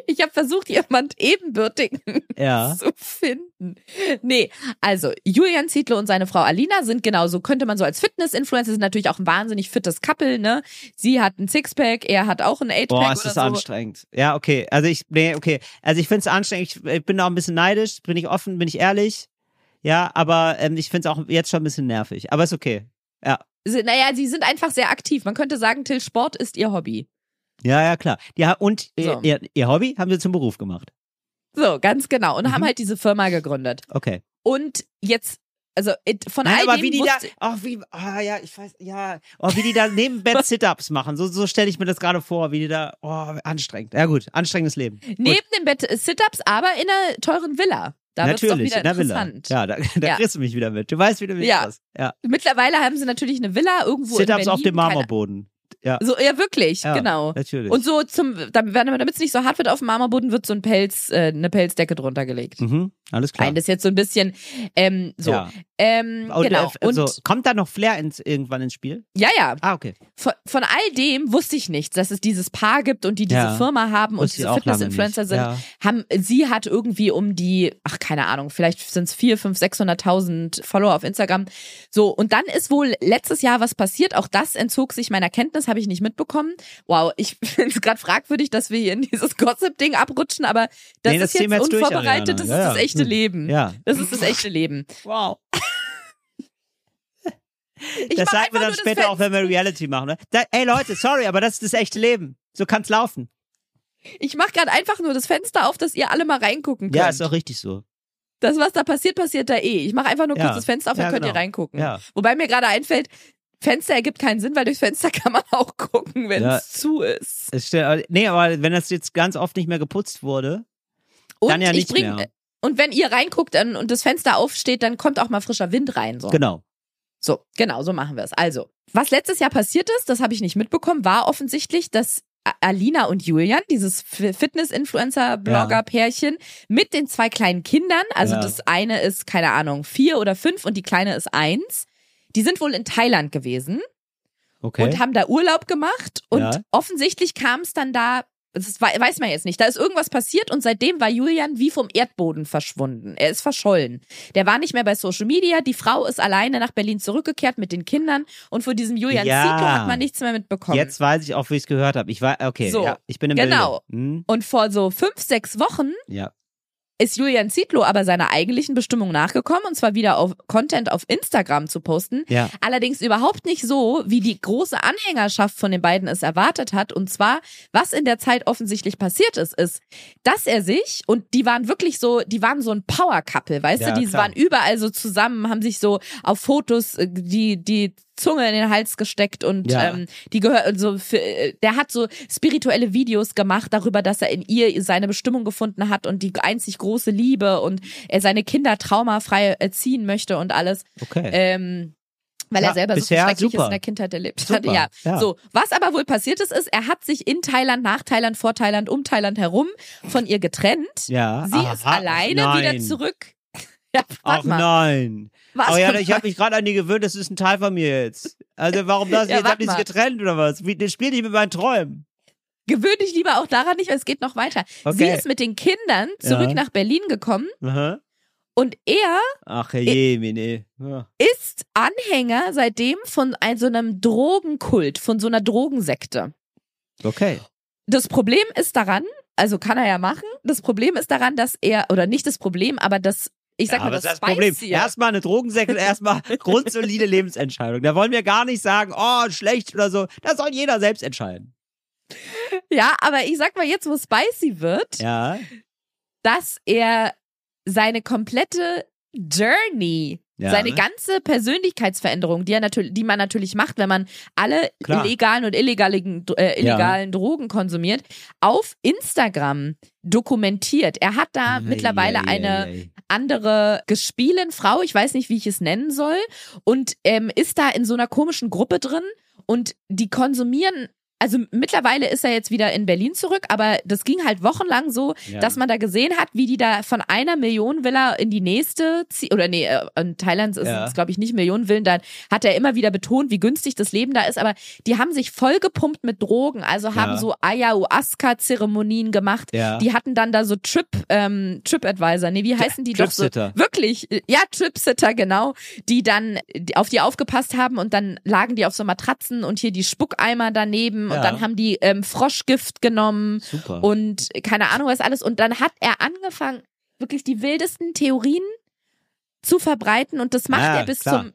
Ich habe versucht, jemand ebenbürtigen ja. zu finden. Nee, also Julian Zietlow und seine Frau Alina sind genauso, könnte man so als Fitness-Influencer, sind natürlich auch ein wahnsinnig fittes Couple, ne? Sie hat ein Sixpack, er hat auch ein Eightpack Boah, ist das so. anstrengend. Ja, okay. Also ich, nee, okay. Also ich finde es anstrengend. Ich, ich bin auch ein bisschen neidisch, bin ich offen, bin ich ehrlich. Ja, aber ähm, ich finde es auch jetzt schon ein bisschen nervig. Aber ist okay. Ja. Naja, sie sind einfach sehr aktiv. Man könnte sagen, Till Sport ist ihr Hobby. Ja, ja, klar. Ja, und So. ihr, ihr Hobby haben sie zum Beruf gemacht. So, ganz genau. Und Mhm. haben halt diese Firma gegründet. Okay. Und jetzt, also it- von Nein, all aber dem wie die da, oh, wie, ah, ja, ich weiß, ja, oh, wie die da neben Bett Sit-Ups machen, so, so stelle ich mir das gerade vor, wie die da, oh, anstrengend. Ja gut, anstrengendes Leben. neben dem Bett äh, Sit-Ups, aber in einer teuren Villa. Da Natürlich, wieder in der Villa. Ja, da, da Ja. kriegst du mich wieder mit. Du weißt, wie du mich Ja. Ja. Mittlerweile haben sie natürlich eine Villa irgendwo in Sit-Ups auf dem Marmorboden. Ja. So, ja, wirklich, ja, genau. Natürlich. Und so zum, damit es nicht so hart wird auf dem Marmorboden, wird so ein Pelz, äh, eine Pelzdecke drunter gelegt. mhm, alles klar. Nein, das ist jetzt so ein bisschen, ähm, so. Ja. Ähm, Und, genau. äh, also, Und kommt da noch Flair ins, irgendwann ins Spiel? ja, ja. Ah, okay. Von, von all dem wusste ich nichts, dass es dieses Paar gibt und die diese Ja. Firma haben und Wusste diese Fitness-Influencer sind. Ja. Haben, sie hat irgendwie um die, ach keine Ahnung, vielleicht sind es vier, fünf, 600.000 Follower auf Instagram. So, und dann ist wohl letztes Jahr was passiert. Auch das entzog sich meiner Kenntnis, habe ich nicht mitbekommen. Wow, ich finde es gerade fragwürdig, dass wir hier in dieses Gossip-Ding abrutschen, aber das Nee, das ist jetzt durch, unvorbereitet. Ariana. das Ja, ist ja. Das echte. Leben. Ja. Das ist das echte Leben. Wow. Ich das mach sagen wir dann später auch, wenn wir Reality machen. Ne? Da, ey Leute, sorry, aber das ist das echte Leben. So kann's laufen. Ich mache gerade einfach nur das Fenster auf, dass ihr alle mal reingucken könnt. Ja, ist auch richtig so. Das, was da passiert, passiert da eh. Ich mache einfach nur kurz Ja. das Fenster auf, dann Ja, könnt ihr genau. reingucken. Ja. Wobei mir gerade einfällt, Fenster ergibt keinen Sinn, weil durchs Fenster kann man auch gucken, wenn es zu ist. Es steht, nee, aber wenn das jetzt ganz oft nicht mehr geputzt wurde, Und dann ja ich nicht bring, mehr. Und wenn ihr reinguckt dann, und das Fenster aufsteht, dann kommt auch mal frischer Wind rein. So. genau. So, genau, so machen wir es. Also, was letztes Jahr passiert ist, das habe ich nicht mitbekommen, war offensichtlich, dass Alina und Julian, dieses Fitness-Influencer-Blogger-Pärchen, mit den zwei kleinen Kindern, also Ja. das eine ist, keine Ahnung, vier oder fünf und die kleine ist eins, die sind wohl in Thailand gewesen Okay. und haben da Urlaub gemacht und Ja. offensichtlich kam es dann da, das wei- weiß man jetzt nicht, da ist irgendwas passiert und seitdem war Julian wie vom Erdboden verschwunden. Er ist verschollen. Der war nicht mehr bei Social Media, die Frau ist alleine nach Berlin zurückgekehrt mit den Kindern und von diesem Julian Ja. Zietlow hat man nichts mehr mitbekommen. Jetzt weiß ich auch, wie ich es gehört habe. Ich war, okay, So, ja, ich bin im genau. Hm? Und vor so fünf, sechs Wochen Ja. Ist Julian Zietlow aber seiner eigentlichen Bestimmung nachgekommen und zwar wieder auf Content auf Instagram zu posten. Ja. Allerdings überhaupt nicht so, wie die große Anhängerschaft von den beiden es erwartet hat. Und zwar, was in der Zeit offensichtlich passiert ist, ist, dass er sich, und die waren wirklich so, die waren so ein Power-Couple, weißt Ja, du, die klar. waren überall so zusammen, haben sich so auf Fotos äh, die, die Zunge in den Hals gesteckt und Ja. ähm, die gehört so für, äh, der hat so spirituelle Videos gemacht darüber, dass er in ihr seine Bestimmung gefunden hat und die einzig große Liebe und er seine Kinder traumafrei erziehen möchte und alles. Okay. Ähm, weil Ja, er selber so viel Schreckliches super. in der Kindheit erlebt Super, hat. Ja. ja. So, was aber wohl passiert ist, ist, er hat sich in Thailand, nach Thailand, vor Thailand, um Thailand herum von ihr getrennt. ja. Sie ist Aha, alleine nein. wieder zurück. Ja, Ach mal. nein. Was? Oh ja, ich habe mich gerade an die gewöhnt, das ist ein Teil von mir jetzt. Also warum das? Ja, ihr sich mal. getrennt oder was? Wie, das spielt nicht mit meinen Träumen. gewöhn dich lieber auch daran nicht, weil es geht noch weiter. Sie Okay. ist mit den Kindern zurück Ja. nach Berlin gekommen Aha. und er Ach je, Mine. Ja. ist Anhänger seitdem von so einem Drogenkult, von so einer Drogensekte. Okay. Das Problem ist daran, also kann er ja machen, das Problem ist daran, dass er, oder nicht das Problem, aber das, ich sag ja, mal, aber das, das ist das Problem. Erstmal eine Drogensäcke, erstmal grundsolide Lebensentscheidung. Da wollen wir gar nicht sagen, oh, schlecht oder so. Das soll jeder selbst entscheiden. Ja, aber ich sag mal jetzt, wo spicy wird, Ja. dass er seine komplette Journey, Ja. seine ganze Persönlichkeitsveränderung, die, er natürlich, die man natürlich macht, wenn man alle Klar. illegalen und illegalen, äh, illegalen Drogen konsumiert, auf Instagram dokumentiert. Er hat da mittlerweile Ei, ei, eine ei, ei. Andere Gespielen-Frau, ich weiß nicht, wie ich es nennen soll, und ähm, ist da in so einer komischen Gruppe drin und die konsumieren. Also mittlerweile ist er jetzt wieder in Berlin zurück, aber das ging halt wochenlang so, Ja. dass man da gesehen hat, wie die da von einer Million Villa in die nächste ziehen. Oder nee, äh, in Thailand ist Ja. es, glaube ich, nicht Millionen Villen. Da hat er immer wieder betont, wie günstig das Leben da ist. Aber die haben sich vollgepumpt mit Drogen, also haben Ja. so Ayahuasca-Zeremonien gemacht. Die hatten dann da so Trip, ähm, Trip-Advisor. Nee, wie heißen die doch so? Tripsitter. Wirklich, ja, Tripsitter, genau, die dann auf die aufgepasst haben und dann lagen die auf so Matratzen und hier die Spuckeimer daneben und Ja. dann haben die ähm, Froschgift genommen Super. und keine Ahnung was alles und dann hat er angefangen, wirklich die wildesten Theorien zu verbreiten und das macht Ja, er bis klar. zum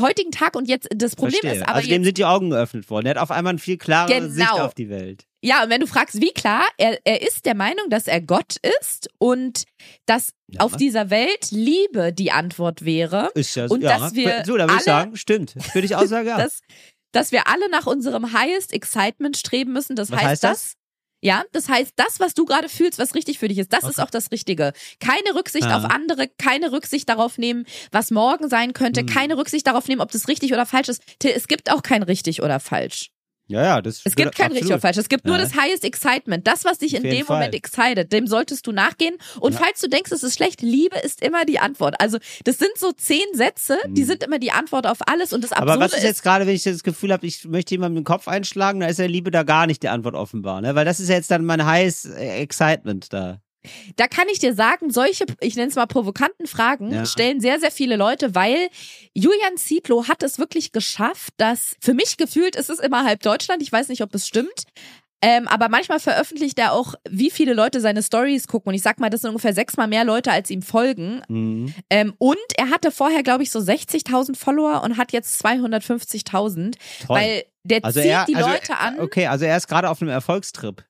heutigen Tag und jetzt das Problem Verstehe. ist aber also dem sind die Augen geöffnet worden. Er hat auf einmal eine viel klarere Genau. Sicht auf die Welt. ja und wenn du fragst wie klar er er ist der Meinung dass er Gott ist und dass Ja. auf dieser Welt Liebe die Antwort wäre Ist ja, Und ja. dass wir So, da würde ich sagen, stimmt. Würde ich auch sagen, ja. dass, dass wir alle nach unserem Highest Excitement streben müssen. Das Was heißt, heißt das? Ja, das heißt, das, was du gerade fühlst, was richtig für dich ist, das ist Okay. auch das Richtige. Keine Rücksicht Ja. auf andere, keine Rücksicht darauf nehmen, was morgen sein könnte, Hm. keine Rücksicht darauf nehmen, ob das richtig oder falsch ist. Es gibt auch kein richtig oder falsch. Ja, ja, das Es gibt kein richtig oder absolut. falsch. Es gibt nur Ja. das Highest Excitement. Das, was dich in dem Moment Fall. excited, dem solltest du nachgehen. Und Ja. falls du denkst, es ist schlecht, Liebe ist immer die Antwort. Also, das sind so zehn Sätze, die Hm. sind immer die Antwort auf alles. Und das Absurde Aber was ist jetzt gerade, wenn ich das Gefühl habe, ich möchte jemandem den Kopf einschlagen, da ist ja Liebe da gar nicht die Antwort offenbar, ne? Weil das ist ja jetzt dann mein äh, Excitement da. Da kann ich dir sagen, solche, ich nenne es mal provokanten Fragen, Ja. stellen sehr, sehr viele Leute, weil Julian Zietlow hat es wirklich geschafft, dass für mich gefühlt ist es immer halb Deutschland, ich weiß nicht, ob es stimmt. Ähm, aber manchmal veröffentlicht er auch, wie viele Leute seine Stories gucken. Und ich sag mal, das sind ungefähr sechsmal mehr Leute, als ihm folgen. Mhm. Ähm, und er hatte vorher, glaube ich, so 60.000 Follower und hat jetzt 250.000. Toll. Weil der also zieht er, die also, Leute an. Okay, also er ist gerade auf einem Erfolgstrip.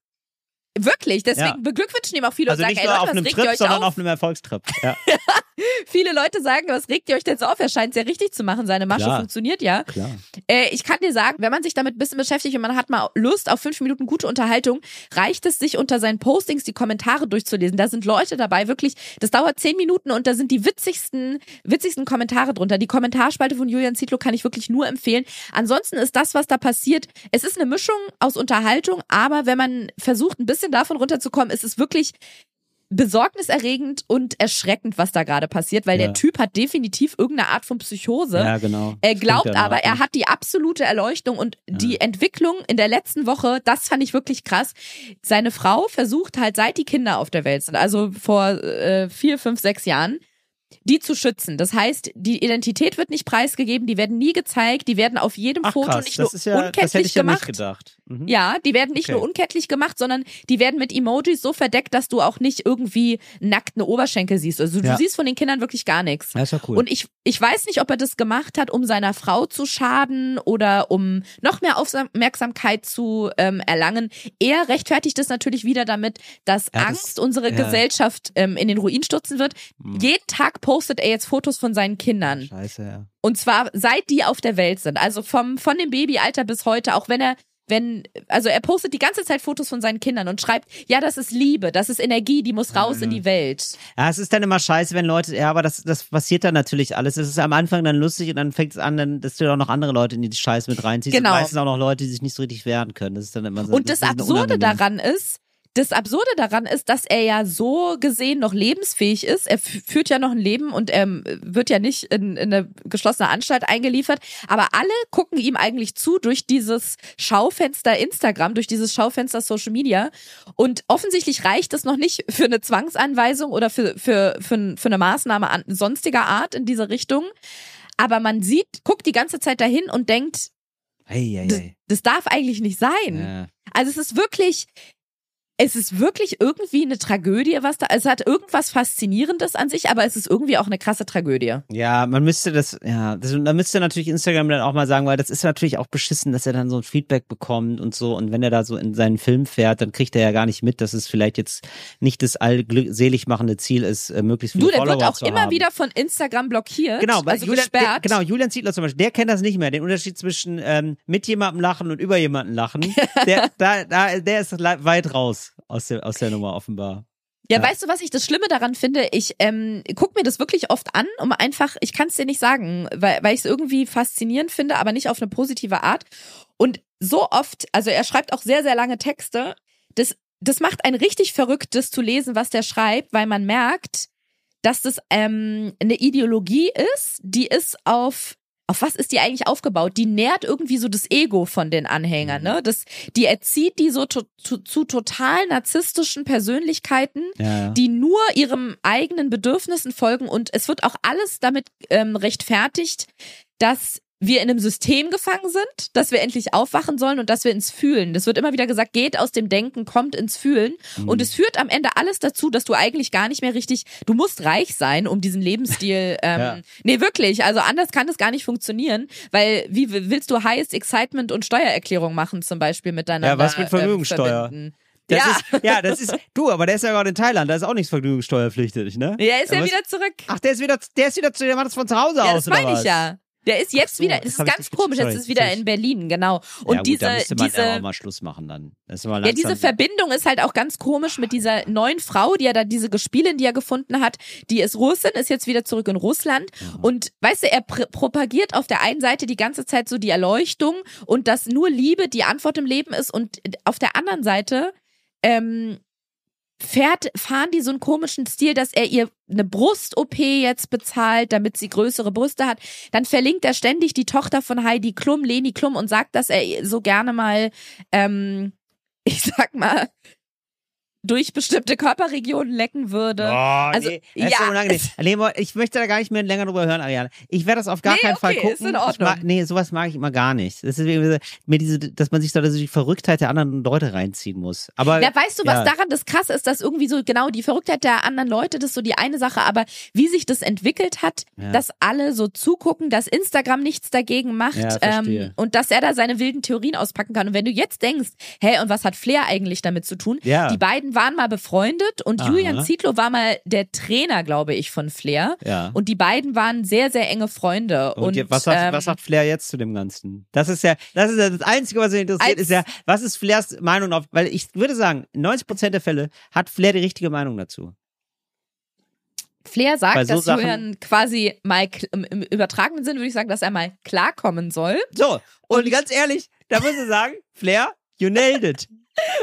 Wirklich, deswegen Ja. beglückwünschen ihm auch viele Also und sagen, nicht ey nur Leute, auf was einem regt Trip, sondern auf? auf einem Erfolgstrip. Ja, Viele Leute sagen, was regt ihr euch denn so auf? Er scheint sehr richtig zu machen. Seine Masche Klar. funktioniert ja. klar. Äh, ich kann dir sagen, wenn man sich damit ein bisschen beschäftigt und man hat mal Lust auf fünf Minuten gute Unterhaltung, reicht es sich unter seinen Postings die Kommentare durchzulesen. Da sind Leute dabei, wirklich, das dauert zehn Minuten und da sind die witzigsten, witzigsten Kommentare drunter. Die Kommentarspalte von Julian Zietlow kann ich wirklich nur empfehlen. Ansonsten ist das, was da passiert, es ist eine Mischung aus Unterhaltung, aber wenn man versucht, ein bisschen davon runterzukommen, ist es wirklich besorgniserregend und erschreckend, was da gerade passiert, weil Ja. der Typ hat definitiv irgendeine Art von Psychose. Ja, genau. Er glaubt ja aber, er hat die absolute Erleuchtung und die Entwicklung in der letzten Woche, das fand ich wirklich krass. Seine Frau versucht halt, seit die Kinder auf der Welt sind, also vor äh, vier, fünf, sechs Jahren, die zu schützen. Das heißt, die Identität wird nicht preisgegeben, die werden nie gezeigt, die werden auf jedem Ach, Foto krass, nicht nur ja, das hätte unkenntlich ich ja gemacht. Mhm. Ja, die werden nicht Okay. nur unkenntlich gemacht, sondern die werden mit Emojis so verdeckt, dass du auch nicht irgendwie nackten Oberschenkel siehst. Also du Ja. siehst von den Kindern wirklich gar nichts. Das ist ja cool. Und ich, ich weiß nicht, ob er das gemacht hat, um seiner Frau zu schaden oder um noch mehr Aufmerksamkeit zu ähm, erlangen. Er rechtfertigt es natürlich wieder damit, dass Ja, das- Angst unsere ja. Gesellschaft ähm, in den Ruin stürzen wird. Hm. Jeden Tag postet er jetzt Fotos von seinen Kindern. Scheiße, ja. Und zwar seit die auf der Welt sind. Also vom, von dem Babyalter bis heute, auch wenn er wenn, also er postet die ganze Zeit Fotos von seinen Kindern und schreibt, ja, das ist Liebe, das ist Energie, die muss raus in die Welt. Ja, es ist dann immer scheiße, wenn Leute, ja, aber das, das passiert dann natürlich alles. Es ist am Anfang dann lustig und dann fängt es an, dann, dass du auch noch andere Leute in die Scheiße mit reinziehst. Genau. Und meistens auch noch Leute, die sich nicht so richtig wehren können. Das ist dann immer so. Und das ist Absurde daran ist, das Absurde daran ist, dass er ja so gesehen noch lebensfähig ist. Er führt ja noch ein Leben und er ähm, wird ja nicht in, in eine geschlossene Anstalt eingeliefert. Aber alle gucken ihm eigentlich zu durch dieses Schaufenster Instagram, durch dieses Schaufenster Social Media. Und offensichtlich reicht es noch nicht für eine Zwangsanweisung oder für, für, für, für eine Maßnahme an sonstiger Art in diese Richtung. Aber man sieht, guckt die ganze Zeit dahin und denkt, Hey, hey, das, hey. das darf eigentlich nicht sein. Ja. Also es ist wirklich, es ist wirklich irgendwie eine Tragödie, was da, es hat irgendwas Faszinierendes an sich, aber es ist irgendwie auch eine krasse Tragödie. Ja, man müsste das, ja, das, da müsste natürlich Instagram dann auch mal sagen, weil das ist natürlich auch beschissen, dass er dann so ein Feedback bekommt und so. Und wenn er da so in seinen Film fährt, dann kriegt er ja gar nicht mit, dass es vielleicht jetzt nicht das allselig machende Ziel ist, äh, möglichst viele Du, der Follower wird auch immer haben. wieder von Instagram blockiert, Genau, weil also Julian, der, genau, Julian Zietler zum Beispiel, der kennt das nicht mehr, den Unterschied zwischen ähm, mit jemandem lachen und über jemanden lachen. Der, da, da, der ist weit raus aus der, aus der Nummer offenbar. Ja, Ja. weißt du, was ich das Schlimme daran finde? Ich ähm, guck mir das wirklich oft an, um einfach, ich kann es dir nicht sagen, weil, weil ich es irgendwie faszinierend finde, aber nicht auf eine positive Art. Und so oft, also er schreibt auch sehr, sehr lange Texte. Das, das macht einen richtig verrückt, das zu lesen, was der schreibt, weil man merkt, dass das ähm, eine Ideologie ist, die ist auf auf was ist die eigentlich aufgebaut? Die nährt irgendwie so das Ego von den Anhängern, ne? Das, die erzieht die so to, zu, zu total narzisstischen Persönlichkeiten, ja. die nur ihrem eigenen Bedürfnissen folgen und es wird auch alles damit ähm, rechtfertigt, dass wir in einem System gefangen sind, dass wir endlich aufwachen sollen und dass wir ins Fühlen. Das wird immer wieder gesagt, geht aus dem Denken, kommt ins Fühlen. Mhm. Und es führt am Ende alles dazu, dass du eigentlich gar nicht mehr richtig, du musst reich sein, um diesen Lebensstil, ähm, Ja. nee, wirklich, also anders kann es gar nicht funktionieren, weil wie willst du Highest Excitement und Steuererklärung machen zum Beispiel miteinander Ja, was mit ähm, Vermögensteuer? verbinden? Das ja. Ist, ja, das ist, du, aber der ist ja gerade in Thailand, da ist auch nichts vergnügungssteuerpflichtig, ne? Ja, ist ja wieder zurück. Ach, der ist wieder, der ist wieder zu, der macht das von zu Hause Ja, aus, das meine ich was? ja. Der ist jetzt so, wieder, das das ist ganz komisch, jetzt ist wieder in Berlin, genau. Und ja, gut, diese, da müsste man ja auch diese, mal Schluss machen dann. Ja, diese Verbindung ist halt auch ganz komisch mit dieser neuen Frau, die er da, diese Gespielin, die er gefunden hat, die ist Russin, ist jetzt wieder zurück in Russland. Und weißt du, er pr propagiert auf der einen Seite die ganze Zeit so die Erleuchtung und dass nur Liebe die Antwort im Leben ist und auf der anderen Seite, ähm, fährt, fahren die so einen komischen Stil, dass er ihr eine Brust-OP jetzt bezahlt, damit sie größere Brüste hat. Dann verlinkt er ständig die Tochter von Heidi Klum, Leni Klum, und sagt, dass er so gerne mal, ähm, ich sag mal, durch bestimmte Körperregionen lecken würde. Oh, Also, nee, ja, so ich möchte da gar nicht mehr länger drüber hören, Ariane. Ich werde das auf gar Nee, keinen Fall okay, gucken. ist in Ordnung. Mag, nee, sowas mag ich immer gar nicht. Das ist irgendwie, mir diese, dass man sich da so die Verrücktheit der anderen Leute reinziehen muss. Aber Ja, weißt du, was ja. daran das krasse ist, dass irgendwie so genau die Verrücktheit der anderen Leute, das ist so die eine Sache, aber wie sich das entwickelt hat, Ja. dass alle so zugucken, dass Instagram nichts dagegen macht Ja, ähm, und dass er da seine wilden Theorien auspacken kann. Und wenn du jetzt denkst, hey, und was hat Flair eigentlich damit zu tun? Die beiden waren mal befreundet und Aha. Julian Zietlow war mal der Trainer, glaube ich, von Flair. Ja. Und die beiden waren sehr, sehr enge Freunde. Und, Und, was, sagt, ähm, was sagt Flair jetzt zu dem Ganzen? Das ist ja, das ist ja das Einzige, was mich interessiert, ist ja, was ist Flairs Meinung auf, weil ich würde sagen, 90 Prozent der Fälle hat Flair die richtige Meinung dazu. Flair sagt, so dass Sachen- Julian quasi mal im, übertragenen Sinn würde ich sagen, dass er mal klarkommen soll. So, und, ganz ehrlich, da muss ich sagen, Flair, you nailed it.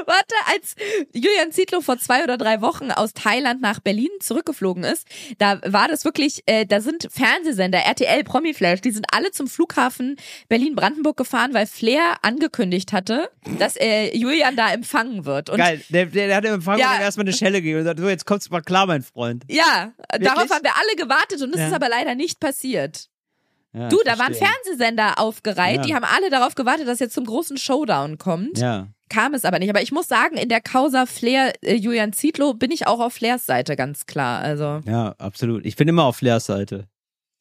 Warte, als Julian Zietlow vor zwei oder drei Wochen aus Thailand nach Berlin zurückgeflogen ist, da war das wirklich, äh, da sind Fernsehsender, RTL, Promiflash, die sind alle zum Flughafen Berlin-Brandenburg gefahren, weil Flair angekündigt hatte, dass äh, Julian da empfangen wird. Und Geil, der, der, hat im Empfang Ja. ja. erstmal eine Schelle gegeben und sagt, so, jetzt kommt's mal klar, mein Freund. ja, darauf Wirklich? haben wir alle gewartet und es Ja. ist aber leider nicht passiert. Ja, Du, da waren verstehe. Fernsehsender aufgereiht, Ja. die haben alle darauf gewartet, dass jetzt zum großen Showdown kommt. Ja. Kam es aber nicht. Aber ich muss sagen, in der Causa Flair äh, Julian Zietlow bin ich auch auf Flairs Seite, ganz klar. Also. Ja, absolut. Ich bin immer auf Flairs Seite.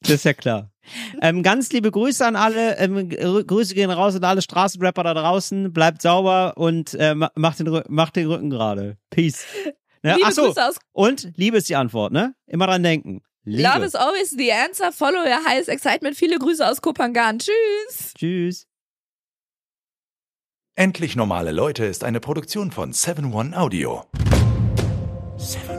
Das ist ja klar. ähm, ganz liebe Grüße an alle. Ähm, Grü- Grüße gehen raus an alle Straßenrapper da draußen. Bleibt sauber und äh, ma- macht, den, macht den Rücken gerade. Peace. Ne? Liebe Ach so. Grüße aus Und Liebe ist die Antwort, ne? Immer dran denken. Liebe. Love is always the answer. Follow your highest excitement. Viele Grüße aus Kopangan. Tschüss. Tschüss. Endlich normale Leute ist eine Produktion von 7-One Audio. 7